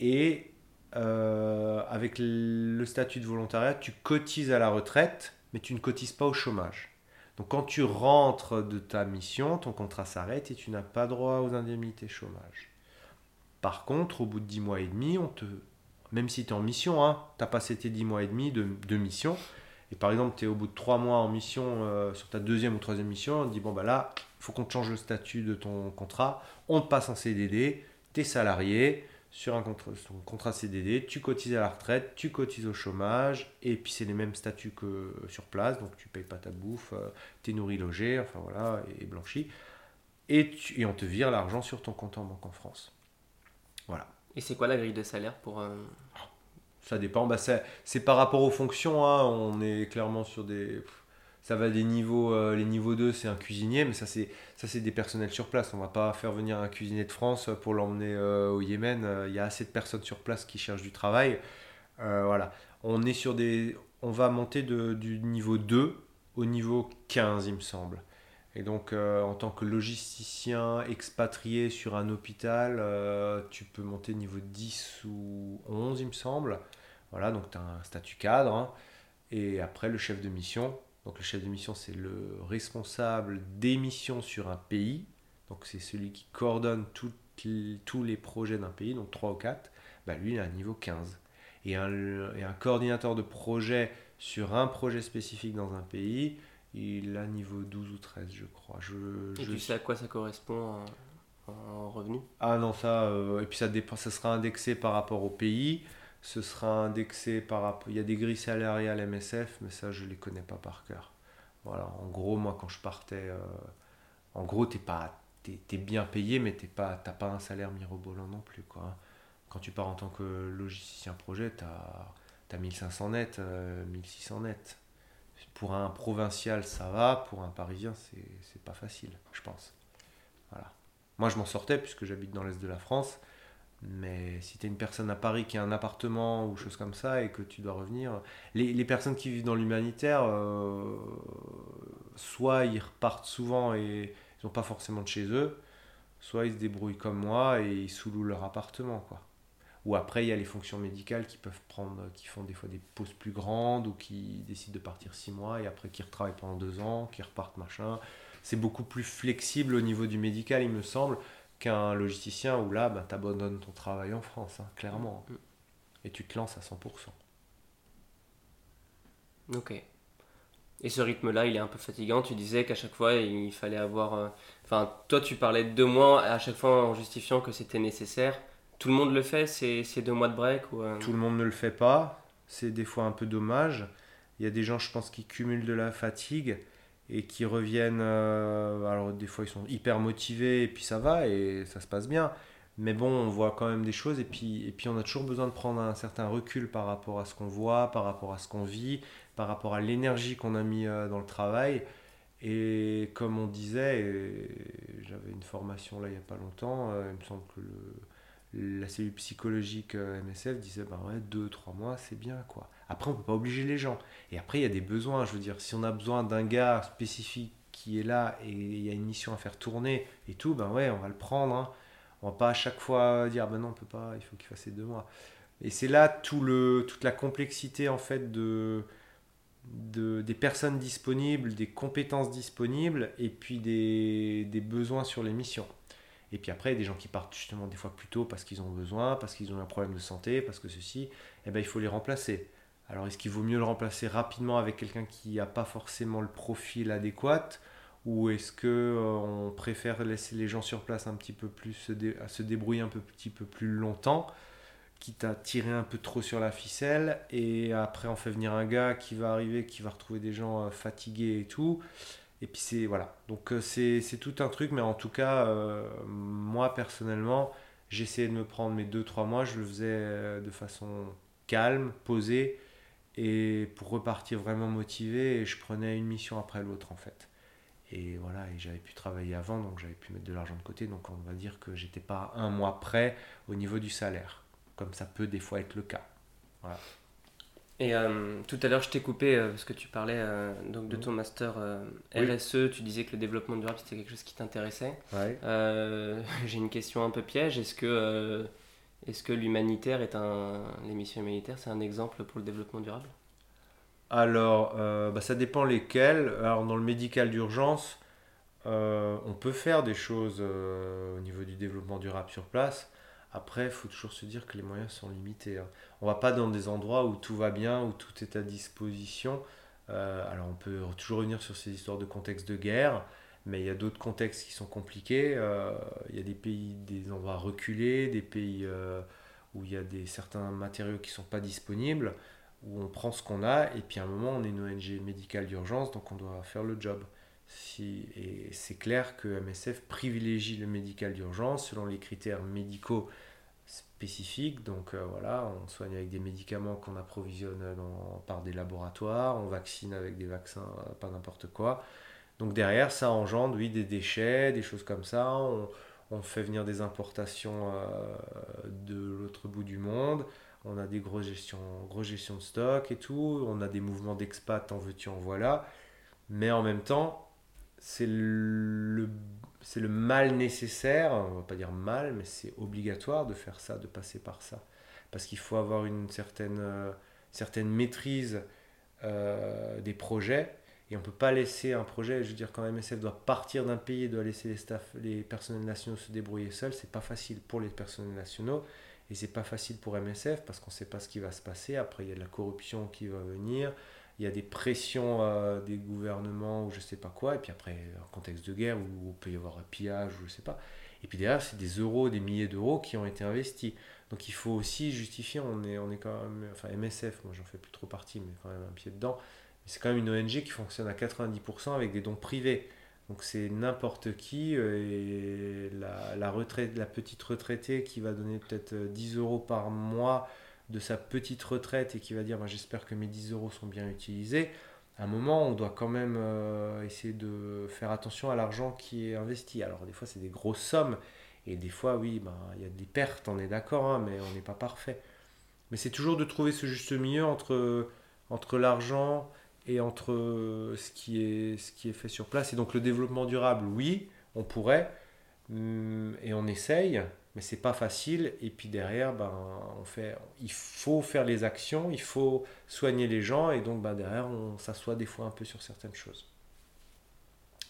Et euh, avec le statut de volontariat, tu cotises à la retraite, mais tu ne cotises pas au chômage. Donc quand tu rentres de ta mission, ton contrat s'arrête et tu n'as pas droit aux indemnités chômage. Par contre, au bout de 10 mois et demi, on te, même si tu es en mission, hein, tu as passé tes 10 mois et demi de, mission, et par exemple, tu es au bout de 3 mois en mission euh, sur ta deuxième ou troisième mission, on te dit, bon, bah là, il faut qu'on te change le statut de ton contrat, on te passe en CDD, tu es salarié, sur un contrat, contrat CDD, tu cotises à la retraite, tu cotises au chômage, et puis c'est les mêmes statuts que sur place, donc tu payes pas ta bouffe, euh, tu es nourri, logé, enfin voilà, et, blanchi, et, et, on te vire l'argent sur ton compte en banque en France. Voilà. Et c'est quoi la grille de salaire pour... Ça dépend, bah c'est par rapport aux fonctions, hein. on est clairement sur des ça va des niveaux, euh, les niveaux 2, c'est un cuisinier, mais ça c'est, ça c'est des personnels sur place. On va pas faire venir un cuisinier de France pour l'emmener euh, au Yémen. Il y a assez de personnes sur place qui cherchent du travail. Euh, voilà. On est sur des, on va monter de, du niveau 2 au niveau 15, il me semble. Et donc, en tant que logisticien expatrié sur un hôpital, tu peux monter niveau 10 ou 11, il me semble. Voilà, donc tu as un statut cadre. Hein. Et après, le chef de mission, donc le chef de mission, c'est le responsable des missions sur un pays. Donc c'est celui qui coordonne tous les projets d'un pays, donc 3 ou 4. Bah, lui, il est à niveau 15. Et un, et un coordinateur de projet sur un projet spécifique dans un pays, il a niveau 12 ou 13, je crois. Je, et tu sais à quoi ça correspond en, revenu? Ah non, ça, euh, et puis ça, dépend, ça sera indexé par rapport au pays ce sera indexé par rapport. Il y a des grilles salariales MSF, mais ça, je ne les connais pas par cœur. Voilà, en gros, moi, quand je partais, euh, en gros, tu pas. es bien payé, mais tu n'as pas un salaire mirobolant non plus. Quoi. Quand tu pars en tant que logisticien projet, tu as, 1500 net, 1600 euh, net. Pour un provincial, ça va. Pour un parisien, c'est pas facile, je pense. Voilà. Moi, je m'en sortais puisque j'habite dans l'est de la France. Mais si tu es une personne à Paris qui a un appartement ou chose comme ça et que tu dois revenir, les, les personnes qui vivent dans l'humanitaire, euh, soit ils repartent souvent et ils n'ont pas forcément de chez eux, soit ils se débrouillent comme moi et ils sous-louent leur appartement. Quoi. Ou après, il y a les fonctions médicales qui peuvent prendre, qui font des fois des pauses plus grandes ou qui décident de partir six mois et après qui retravaillent pendant deux ans, qui repartent machin. C'est beaucoup plus flexible au niveau du médical, il me semble qu'un logisticien où là, bah, tu abandonnes ton travail en France, hein, clairement. Mm. Et tu te lances à 100%. Ok. Et ce rythme-là, il est un peu fatigant. Tu disais qu'à chaque fois, il fallait avoir. Euh, enfin, toi, tu parlais de deux mois à chaque fois en justifiant que c'était nécessaire. Tout le monde le fait, ces, ces deux mois de break ou, euh, Tout le monde ne le fait pas. C'est des fois un peu dommage. Il y a des gens, je pense, qui cumulent de la fatigue et qui reviennent. Euh, alors, des fois, ils sont hyper motivés et puis ça va et ça se passe bien. Mais bon, on voit quand même des choses et puis, et puis on a toujours besoin de prendre un certain recul par rapport à ce qu'on voit, par rapport à ce qu'on vit, par rapport à l'énergie qu'on a mis euh, dans le travail. Et comme on disait, j'avais une formation là il n'y a pas longtemps, euh, il me semble que le, la cellule psychologique MSF disait bah ouais, deux, trois mois, c'est bien quoi. Après, on peut pas obliger les gens. Et après, il y a des besoins. Je veux dire, si on a besoin d'un gars spécifique qui est là et il y a une mission à faire tourner et tout, ben ouais, on va le prendre. Hein. On va pas à chaque fois dire ben non, on peut pas, il faut qu'il fasse deux mois. Et c'est là tout le, toute la complexité en fait de, de, des personnes disponibles, des compétences disponibles et puis des, des besoins sur les missions. Et puis après, des gens qui partent justement des fois plus tôt parce qu'ils ont besoin, parce qu'ils ont un problème de santé, parce que ceci, eh ben, il faut les remplacer. Alors est-ce qu'il vaut mieux le remplacer rapidement avec quelqu'un qui n'a pas forcément le profil adéquat ou est-ce que euh, on préfère laisser les gens sur place un petit peu plus se, se débrouiller un peu, petit peu plus longtemps quitte à tirer un peu trop sur la ficelle et après on fait venir un gars qui va arriver qui va retrouver des gens euh, fatigués et tout et puis c'est voilà. Donc euh, c'est tout un truc, mais en tout cas, moi personnellement, j'essayais de me prendre mes 2-3 mois, je le faisais de façon calme, posée, et pour repartir vraiment motivé, je prenais une mission après l'autre en fait. Et voilà, et j'avais pu travailler avant, donc j'avais pu mettre de l'argent de côté, donc on va dire que j'étais pas un mois près au niveau du salaire, comme ça peut des fois être le cas. Voilà. Et euh, tout à l'heure, je t'ai coupé euh, parce que tu parlais euh, donc de ton master RSE. Tu disais que le développement durable c'était quelque chose qui t'intéressait. J'ai une question un peu piège. Est-ce que, est que l'humanitaire est un, l'émission humanitaire, c'est un exemple pour le développement durable? Alors, bah, ça dépend lesquels. Alors, dans le médical d'urgence, on peut faire des choses au niveau du développement durable sur place. Après, il faut toujours se dire que les moyens sont limités. Hein. On va pas dans des endroits où tout va bien, où tout est à disposition. Euh, alors on peut toujours revenir sur ces histoires de contexte de guerre, mais il y a d'autres contextes qui sont compliqués. Euh, il y a des pays, des endroits reculés, des pays euh, où il y a des, certains matériaux qui ne sont pas disponibles, où on prend ce qu'on a, et puis à un moment on est une ONG médicale d'urgence, donc on doit faire le job. Si, et c'est clair que MSF privilégie le médical d'urgence selon les critères médicaux spécifiques. Donc euh, voilà, on soigne avec des médicaments qu'on approvisionne par des laboratoires, on vaccine avec des vaccins, pas n'importe quoi. Donc derrière, ça engendre, oui, des déchets, des choses comme ça. On, fait venir des importations euh, de l'autre bout du monde. On a des grosses gestions, grosses gestions de stock et tout. On a des mouvements d'expat, en veux-tu, en voilà. Mais en même temps, c'est le, le mal nécessaire, on va pas dire mal, mais c'est obligatoire de faire ça, de passer par ça. Parce qu'il faut avoir une certaine, euh, certaine maîtrise euh, des projets. Et on ne peut pas laisser un projet, je veux dire, quand MSF doit partir d'un pays et doit laisser les, staff, les personnels nationaux se débrouiller seuls, c'est pas facile pour les personnels nationaux. Et c'est pas facile pour MSF parce qu'on ne sait pas ce qui va se passer. Après, il y a de la corruption qui va venir il y a des pressions euh, des gouvernements ou je sais pas quoi, et puis après, un contexte de guerre où il peut y avoir un pillage ou je sais pas. Et puis derrière, c'est des euros, des milliers d'euros qui ont été investis. Donc il faut aussi justifier, on est, on est quand même, enfin MSF, moi j'en fais plus trop partie, mais quand même un pied dedans. C'est quand même une ONG qui fonctionne à 90% avec des dons privés. Donc c'est n'importe qui, euh, et la, retraite, la petite retraitée qui va donner peut-être 10 euros par mois de sa petite retraite et qui va dire bah, j'espère que mes 10 euros sont bien utilisés, à un moment, on doit quand même euh, essayer de faire attention à l'argent qui est investi. Alors, des fois, c'est des grosses sommes, et des fois, oui, ben, il y a des pertes, on est d'accord, hein, mais on n'est pas parfait. Mais c'est toujours de trouver ce juste milieu entre, entre l'argent et entre ce qui, est, ce qui est fait sur place. Et donc, le développement durable, oui, on pourrait, hum, et on essaye, mais c'est pas facile. Et puis derrière, ben, on fait, il faut faire les actions, il faut soigner les gens, et donc ben, derrière, on s'assoit des fois un peu sur certaines choses.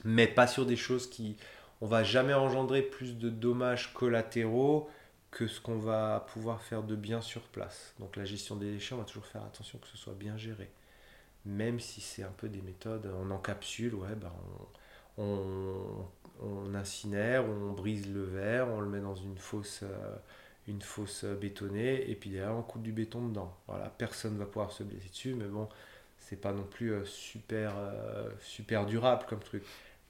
Mais pas sur des choses qui. On va jamais engendrer plus de dommages collatéraux que ce qu'on va pouvoir faire de bien sur place. Donc la gestion des déchets, on va toujours faire attention que ce soit bien géré. Même si c'est un peu des méthodes en encapsule, ouais, ben on on incinère, on brise le verre, on le met dans une fosse, euh, une fosse bétonnée, et puis derrière on coupe du béton dedans. Voilà, personne ne va pouvoir se blesser dessus, mais bon, c'est pas non plus euh, super, euh, super durable comme truc.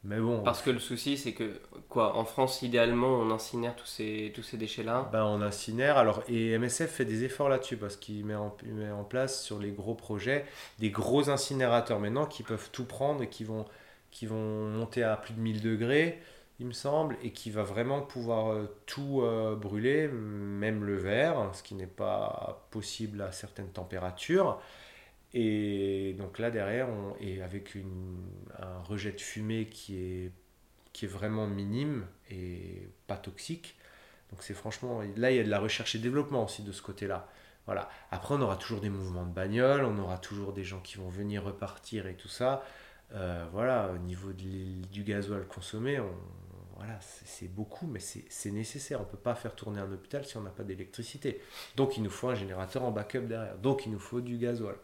Mais bon. Parce que le souci, c'est que, quoi, en France, idéalement, on incinère tous ces, tous ces déchets-là ben, On incinère, alors, et MSF fait des efforts là-dessus, parce qu'il met, en, met en place sur les gros projets des gros incinérateurs maintenant qui peuvent tout prendre et qui vont qui vont monter à plus de 1000 degrés, il me semble, et qui va vraiment pouvoir euh, tout euh, brûler, même le verre, ce qui n'est pas possible à certaines températures. Et donc là derrière, on, et avec un rejet de fumée qui est, qui est vraiment minime et pas toxique. Donc c'est franchement, là il y a de la recherche et développement aussi de ce côté-là. Voilà. Après on aura toujours des mouvements de bagnole, on aura toujours des gens qui vont venir repartir et tout ça. Euh, voilà, au niveau du gasoil consommé, voilà, c'est beaucoup, mais c'est nécessaire. On ne peut pas faire tourner un hôpital si on n'a pas d'électricité. Donc il nous faut un générateur en backup derrière. Donc il nous faut du gasoil.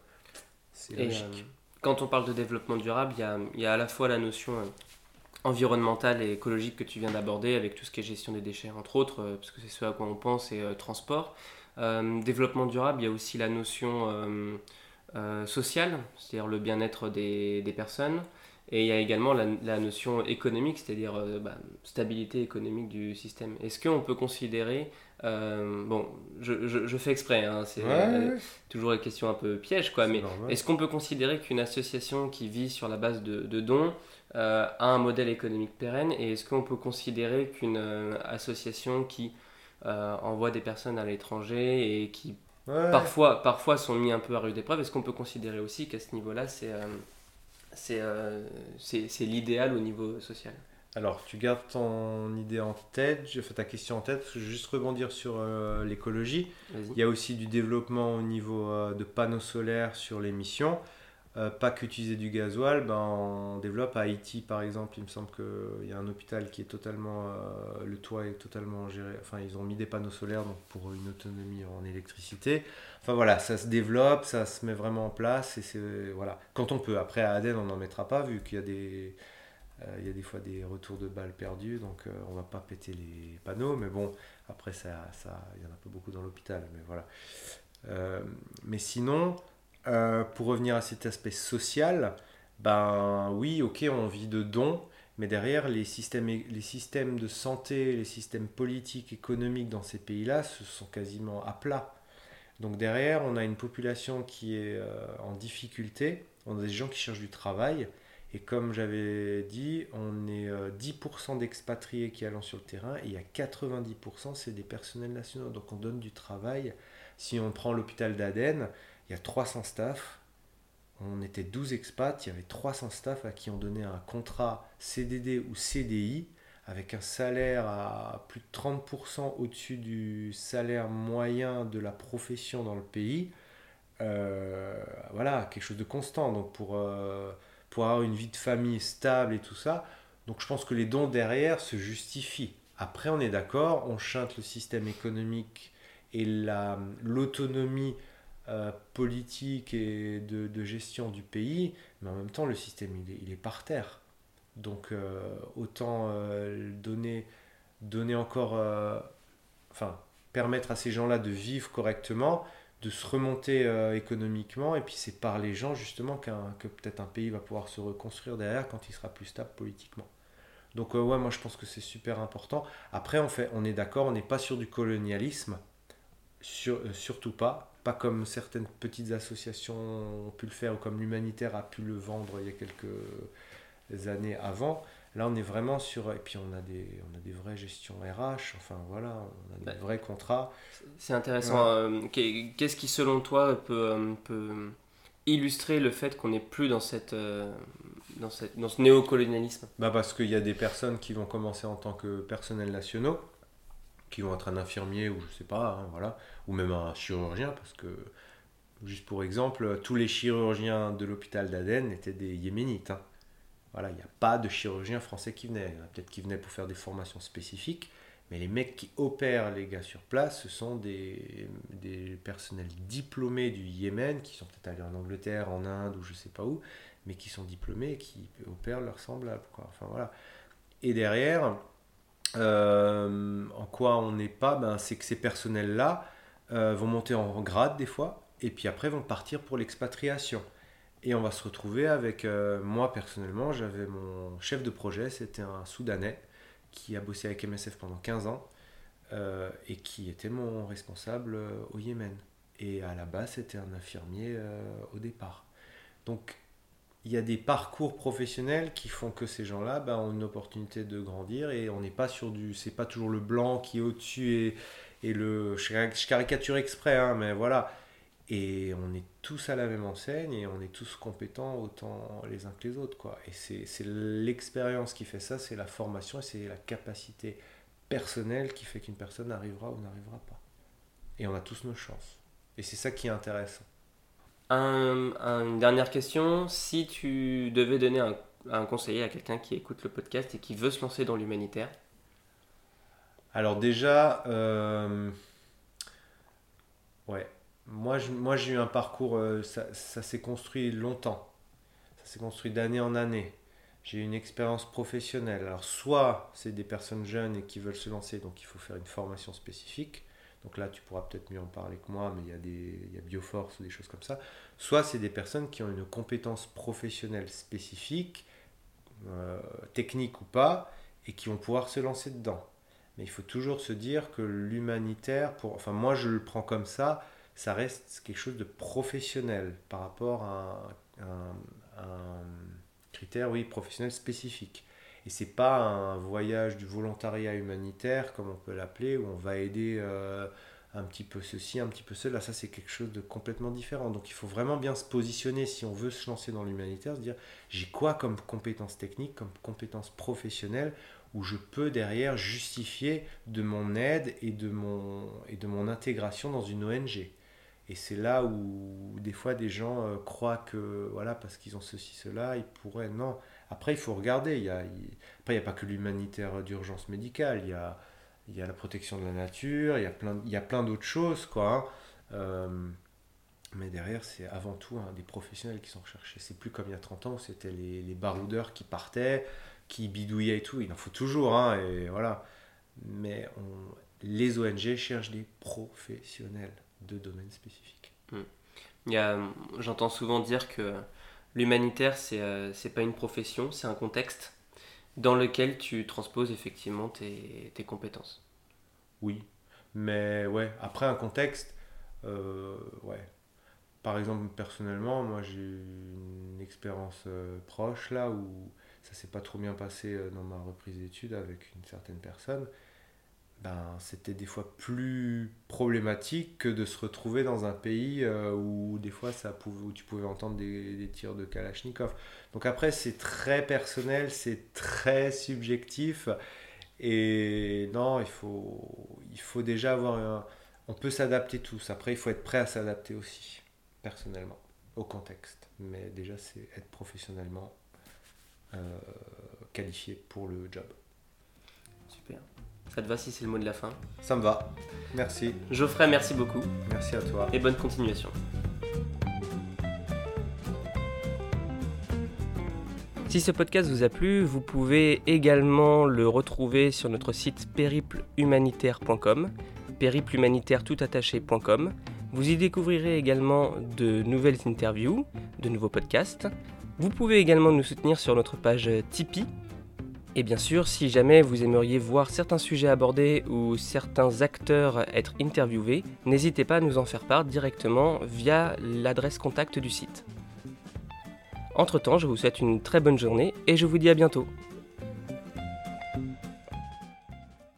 Euh, quand on parle de développement durable, il y a, y a, à la fois la notion euh, environnementale et écologique que tu viens d'aborder avec tout ce qui est gestion des déchets, entre autres, parce que c'est ce à quoi on pense, et transport. développement durable, il y a aussi la notion euh, social, c'est-à-dire le bien-être des, des, personnes. Et il y a également la, notion économique, c'est-à-dire bah, stabilité économique du système. Est-ce qu'on peut considérer, bon, je, je, fais exprès, hein, c'est toujours une question un peu piège, quoi, mais est-ce qu'on peut considérer qu'une association qui vit sur la base de, de dons a un modèle économique pérenne Et est-ce qu'on peut considérer qu'une association qui envoie des personnes à l'étranger et qui parfois, parfois sont mis un peu à rude épreuve. Est-ce qu'on peut considérer aussi qu'à ce niveau-là, c'est euh, euh, c'est l'idéal au niveau social? Alors, tu gardes ton idée en tête, je fais ta question en tête, je vais juste rebondir sur euh, l'écologie. Il y a aussi du développement au niveau de panneaux solaires sur les missions. Euh, pas qu'utiliser du gasoil, ben, on développe à Haïti par exemple, il me semble qu'il y a un hôpital qui est totalement, euh, le toit est totalement géré, enfin ils ont mis des panneaux solaires donc pour une autonomie en électricité. Enfin voilà, ça se développe, ça se met vraiment en place et c'est voilà, quand on peut. Après à Aden on n'en mettra pas vu qu'il y a des euh, il y a des fois des retours de balles perdus, donc on va pas péter les panneaux, mais bon, après ça, ça, il y en a pas beaucoup dans l'hôpital, mais voilà. mais sinon, euh, pour revenir à cet aspect social, ben oui, ok, on vit de dons, mais derrière, les systèmes, les systèmes de santé, les systèmes politiques, économiques dans ces pays-là, ce sont quasiment à plat. Donc derrière, on a une population qui est euh, en difficulté, on a des gens qui cherchent du travail, et comme j'avais dit, on est 10% euh, d'expatriés qui allons sur le terrain, et il y a 90% c'est des personnels nationaux, donc on donne du travail. Si on prend l'hôpital d'Aden, il y a 300 staffs. On était 12 expats, il y avait 300 staffs à qui on donnait un contrat CDD ou CDI avec un salaire à plus de 30% au-dessus du salaire moyen de la profession dans le pays. Euh, voilà, quelque chose de constant. Donc pour, euh, avoir une vie de famille stable et tout ça, donc je pense que les dons derrière se justifient. Après, on est d'accord, on chante le système économique et l'autonomie euh, politique et de, gestion du pays, mais en même temps, le système, il est, par terre. Donc, euh, autant euh, donner, donner encore, enfin, permettre à ces gens-là de vivre correctement, de se remonter économiquement, et puis c'est par les gens, justement, que peut-être un pays va pouvoir se reconstruire derrière quand il sera plus stable politiquement. Donc, ouais, moi, je pense que c'est super important. Après, on, fait, on est d'accord, on n'est pas sur du colonialisme, sur, surtout pas pas comme certaines petites associations ont pu le faire ou comme l'humanitaire a pu le vendre il y a quelques années avant. Là, on est vraiment sur. Et puis, on a des, on a des vraies gestions RH, enfin voilà, on a des bah, vrais contrats. C'est intéressant. Euh, qu'est-ce qui, selon toi, peut, euh, peut illustrer le fait qu'on n'est plus dans, cette, euh, dans, cette, dans ce néocolonialisme? Bah Parce qu'il y a des personnes qui vont commencer en tant que personnels nationaux qui vont être un infirmier ou je sais pas, hein, voilà, ou même un chirurgien, parce que, juste pour exemple, tous les chirurgiens de l'hôpital d'Aden étaient des yéménites. Hein. Voilà, il n'y a pas de chirurgiens français qui venaient. peut-être qui venaient pour faire des formations spécifiques, mais les mecs qui opèrent les gars sur place, ce sont des, personnels diplômés du Yémen, qui sont peut-être allés en Angleterre, en Inde ou je sais pas où, mais qui sont diplômés et qui opèrent leurs semblables. Quoi. Enfin. Et derrière, euh, en quoi on n'est pas, ben, c'est que ces personnels-là euh, vont monter en grade des fois, et puis après vont partir pour l'expatriation. Et on va se retrouver avec, euh, moi personnellement, j'avais mon chef de projet, c'était un Soudanais qui a bossé avec MSF pendant 15 ans et qui était mon responsable au Yémen. Et à la base, c'était un infirmier au départ. Donc il y a des parcours professionnels qui font que ces gens-là ben, ont une opportunité de grandir et on n'est pas sur du. C'est pas toujours le blanc qui est au-dessus et, et le. Je caricature exprès, hein, mais voilà. Et on est tous à la même enseigne et on est tous compétents autant les uns que les autres. Quoi. Et c'est l'expérience qui fait ça, c'est la formation et c'est la capacité personnelle qui fait qu'une personne arrivera ou n'arrivera pas. Et on a tous nos chances. Et c'est ça qui est intéressant. Un, une dernière question, si tu devais donner un, un conseiller à quelqu'un qui écoute le podcast et qui veut se lancer dans l'humanitaire? Alors déjà, euh, ouais, moi, moi j'ai eu un parcours, euh, ça, ça s'est construit longtemps, ça s'est construit d'année en année. J'ai eu une expérience professionnelle. Alors soit c'est des personnes jeunes et qui veulent se lancer, donc il faut faire une formation spécifique donc là, tu pourras peut-être mieux en parler que moi, mais il y a des il y a Bioforce ou des choses comme ça. Soit c'est des personnes qui ont une compétence professionnelle spécifique euh, techniques ou pas, et qui vont pouvoir se lancer dedans. Mais il faut toujours se dire que l'humanitaire, pour, enfin moi je le prends comme ça, ça reste quelque chose de professionnel par rapport à un, critère, oui, professionnel spécifique. Et c'est pas un voyage du volontariat humanitaire, comme on peut l'appeler, où on va aider euh, un petit peu ceci, un petit peu cela. Ça, c'est quelque chose de complètement différent. Donc, il faut vraiment bien se positionner si on veut se lancer dans l'humanitaire, se dire j'ai quoi comme compétences techniques, comme compétences professionnelles où je peux derrière justifier de mon aide et de mon, et de mon intégration dans une ONG. Et c'est là où des fois des gens euh, croient que voilà parce qu'ils ont ceci cela ils pourraient non. Après il faut regarder. Il y a, après il n'y a pas que l'humanitaire d'urgence médicale. Il y a il y a la protection de la nature. Il y a plein il y a plein d'autres choses quoi. Hein. Euh, mais derrière c'est avant tout hein, des professionnels qui sont recherchés. C'est plus comme il y a 30 ans où c'était les, baroudeurs qui partaient qui bidouillait et tout, il en faut toujours, hein, et voilà. Mais les ONG cherchent des professionnels de domaines spécifiques. Hmm. J'entends souvent dire que l'humanitaire, c'est euh, c'est pas une profession, c'est un contexte dans lequel tu transposes effectivement tes, tes compétences. Oui, mais ouais, après un contexte, euh, ouais. Par exemple, personnellement, moi j'ai une expérience euh, proche là où ça s'est pas trop bien passé euh, dans ma reprise d'études avec une certaine personne, ben, c'était des fois plus problématique que de se retrouver dans un pays euh, où des fois ça pouvait, où tu pouvais entendre des, des tirs de Kalachnikov. Donc après c'est très personnel, c'est très subjectif et non, il faut, il faut déjà avoir un... On peut s'adapter tous, après il faut être prêt à s'adapter aussi, personnellement, au contexte. Mais déjà c'est être professionnellement euh, qualifié pour le job. Ça te va si c'est le mot de la fin Ça me va. Merci. Geoffrey, merci beaucoup. Merci à toi. Et bonne continuation. Si ce podcast vous a plu, vous pouvez également le retrouver sur notre site périplehumanitaire.com, périplehumanitaire.toutattaché.com. Vous y découvrirez également de nouvelles interviews, de nouveaux podcasts, vous pouvez également nous soutenir sur notre page Tipeee. Et bien sûr, si jamais vous aimeriez voir certains sujets abordés ou certains acteurs être interviewés, n'hésitez pas à nous en faire part directement via l'adresse contact du site. Entre-temps, je vous souhaite une très bonne journée et je vous dis à bientôt.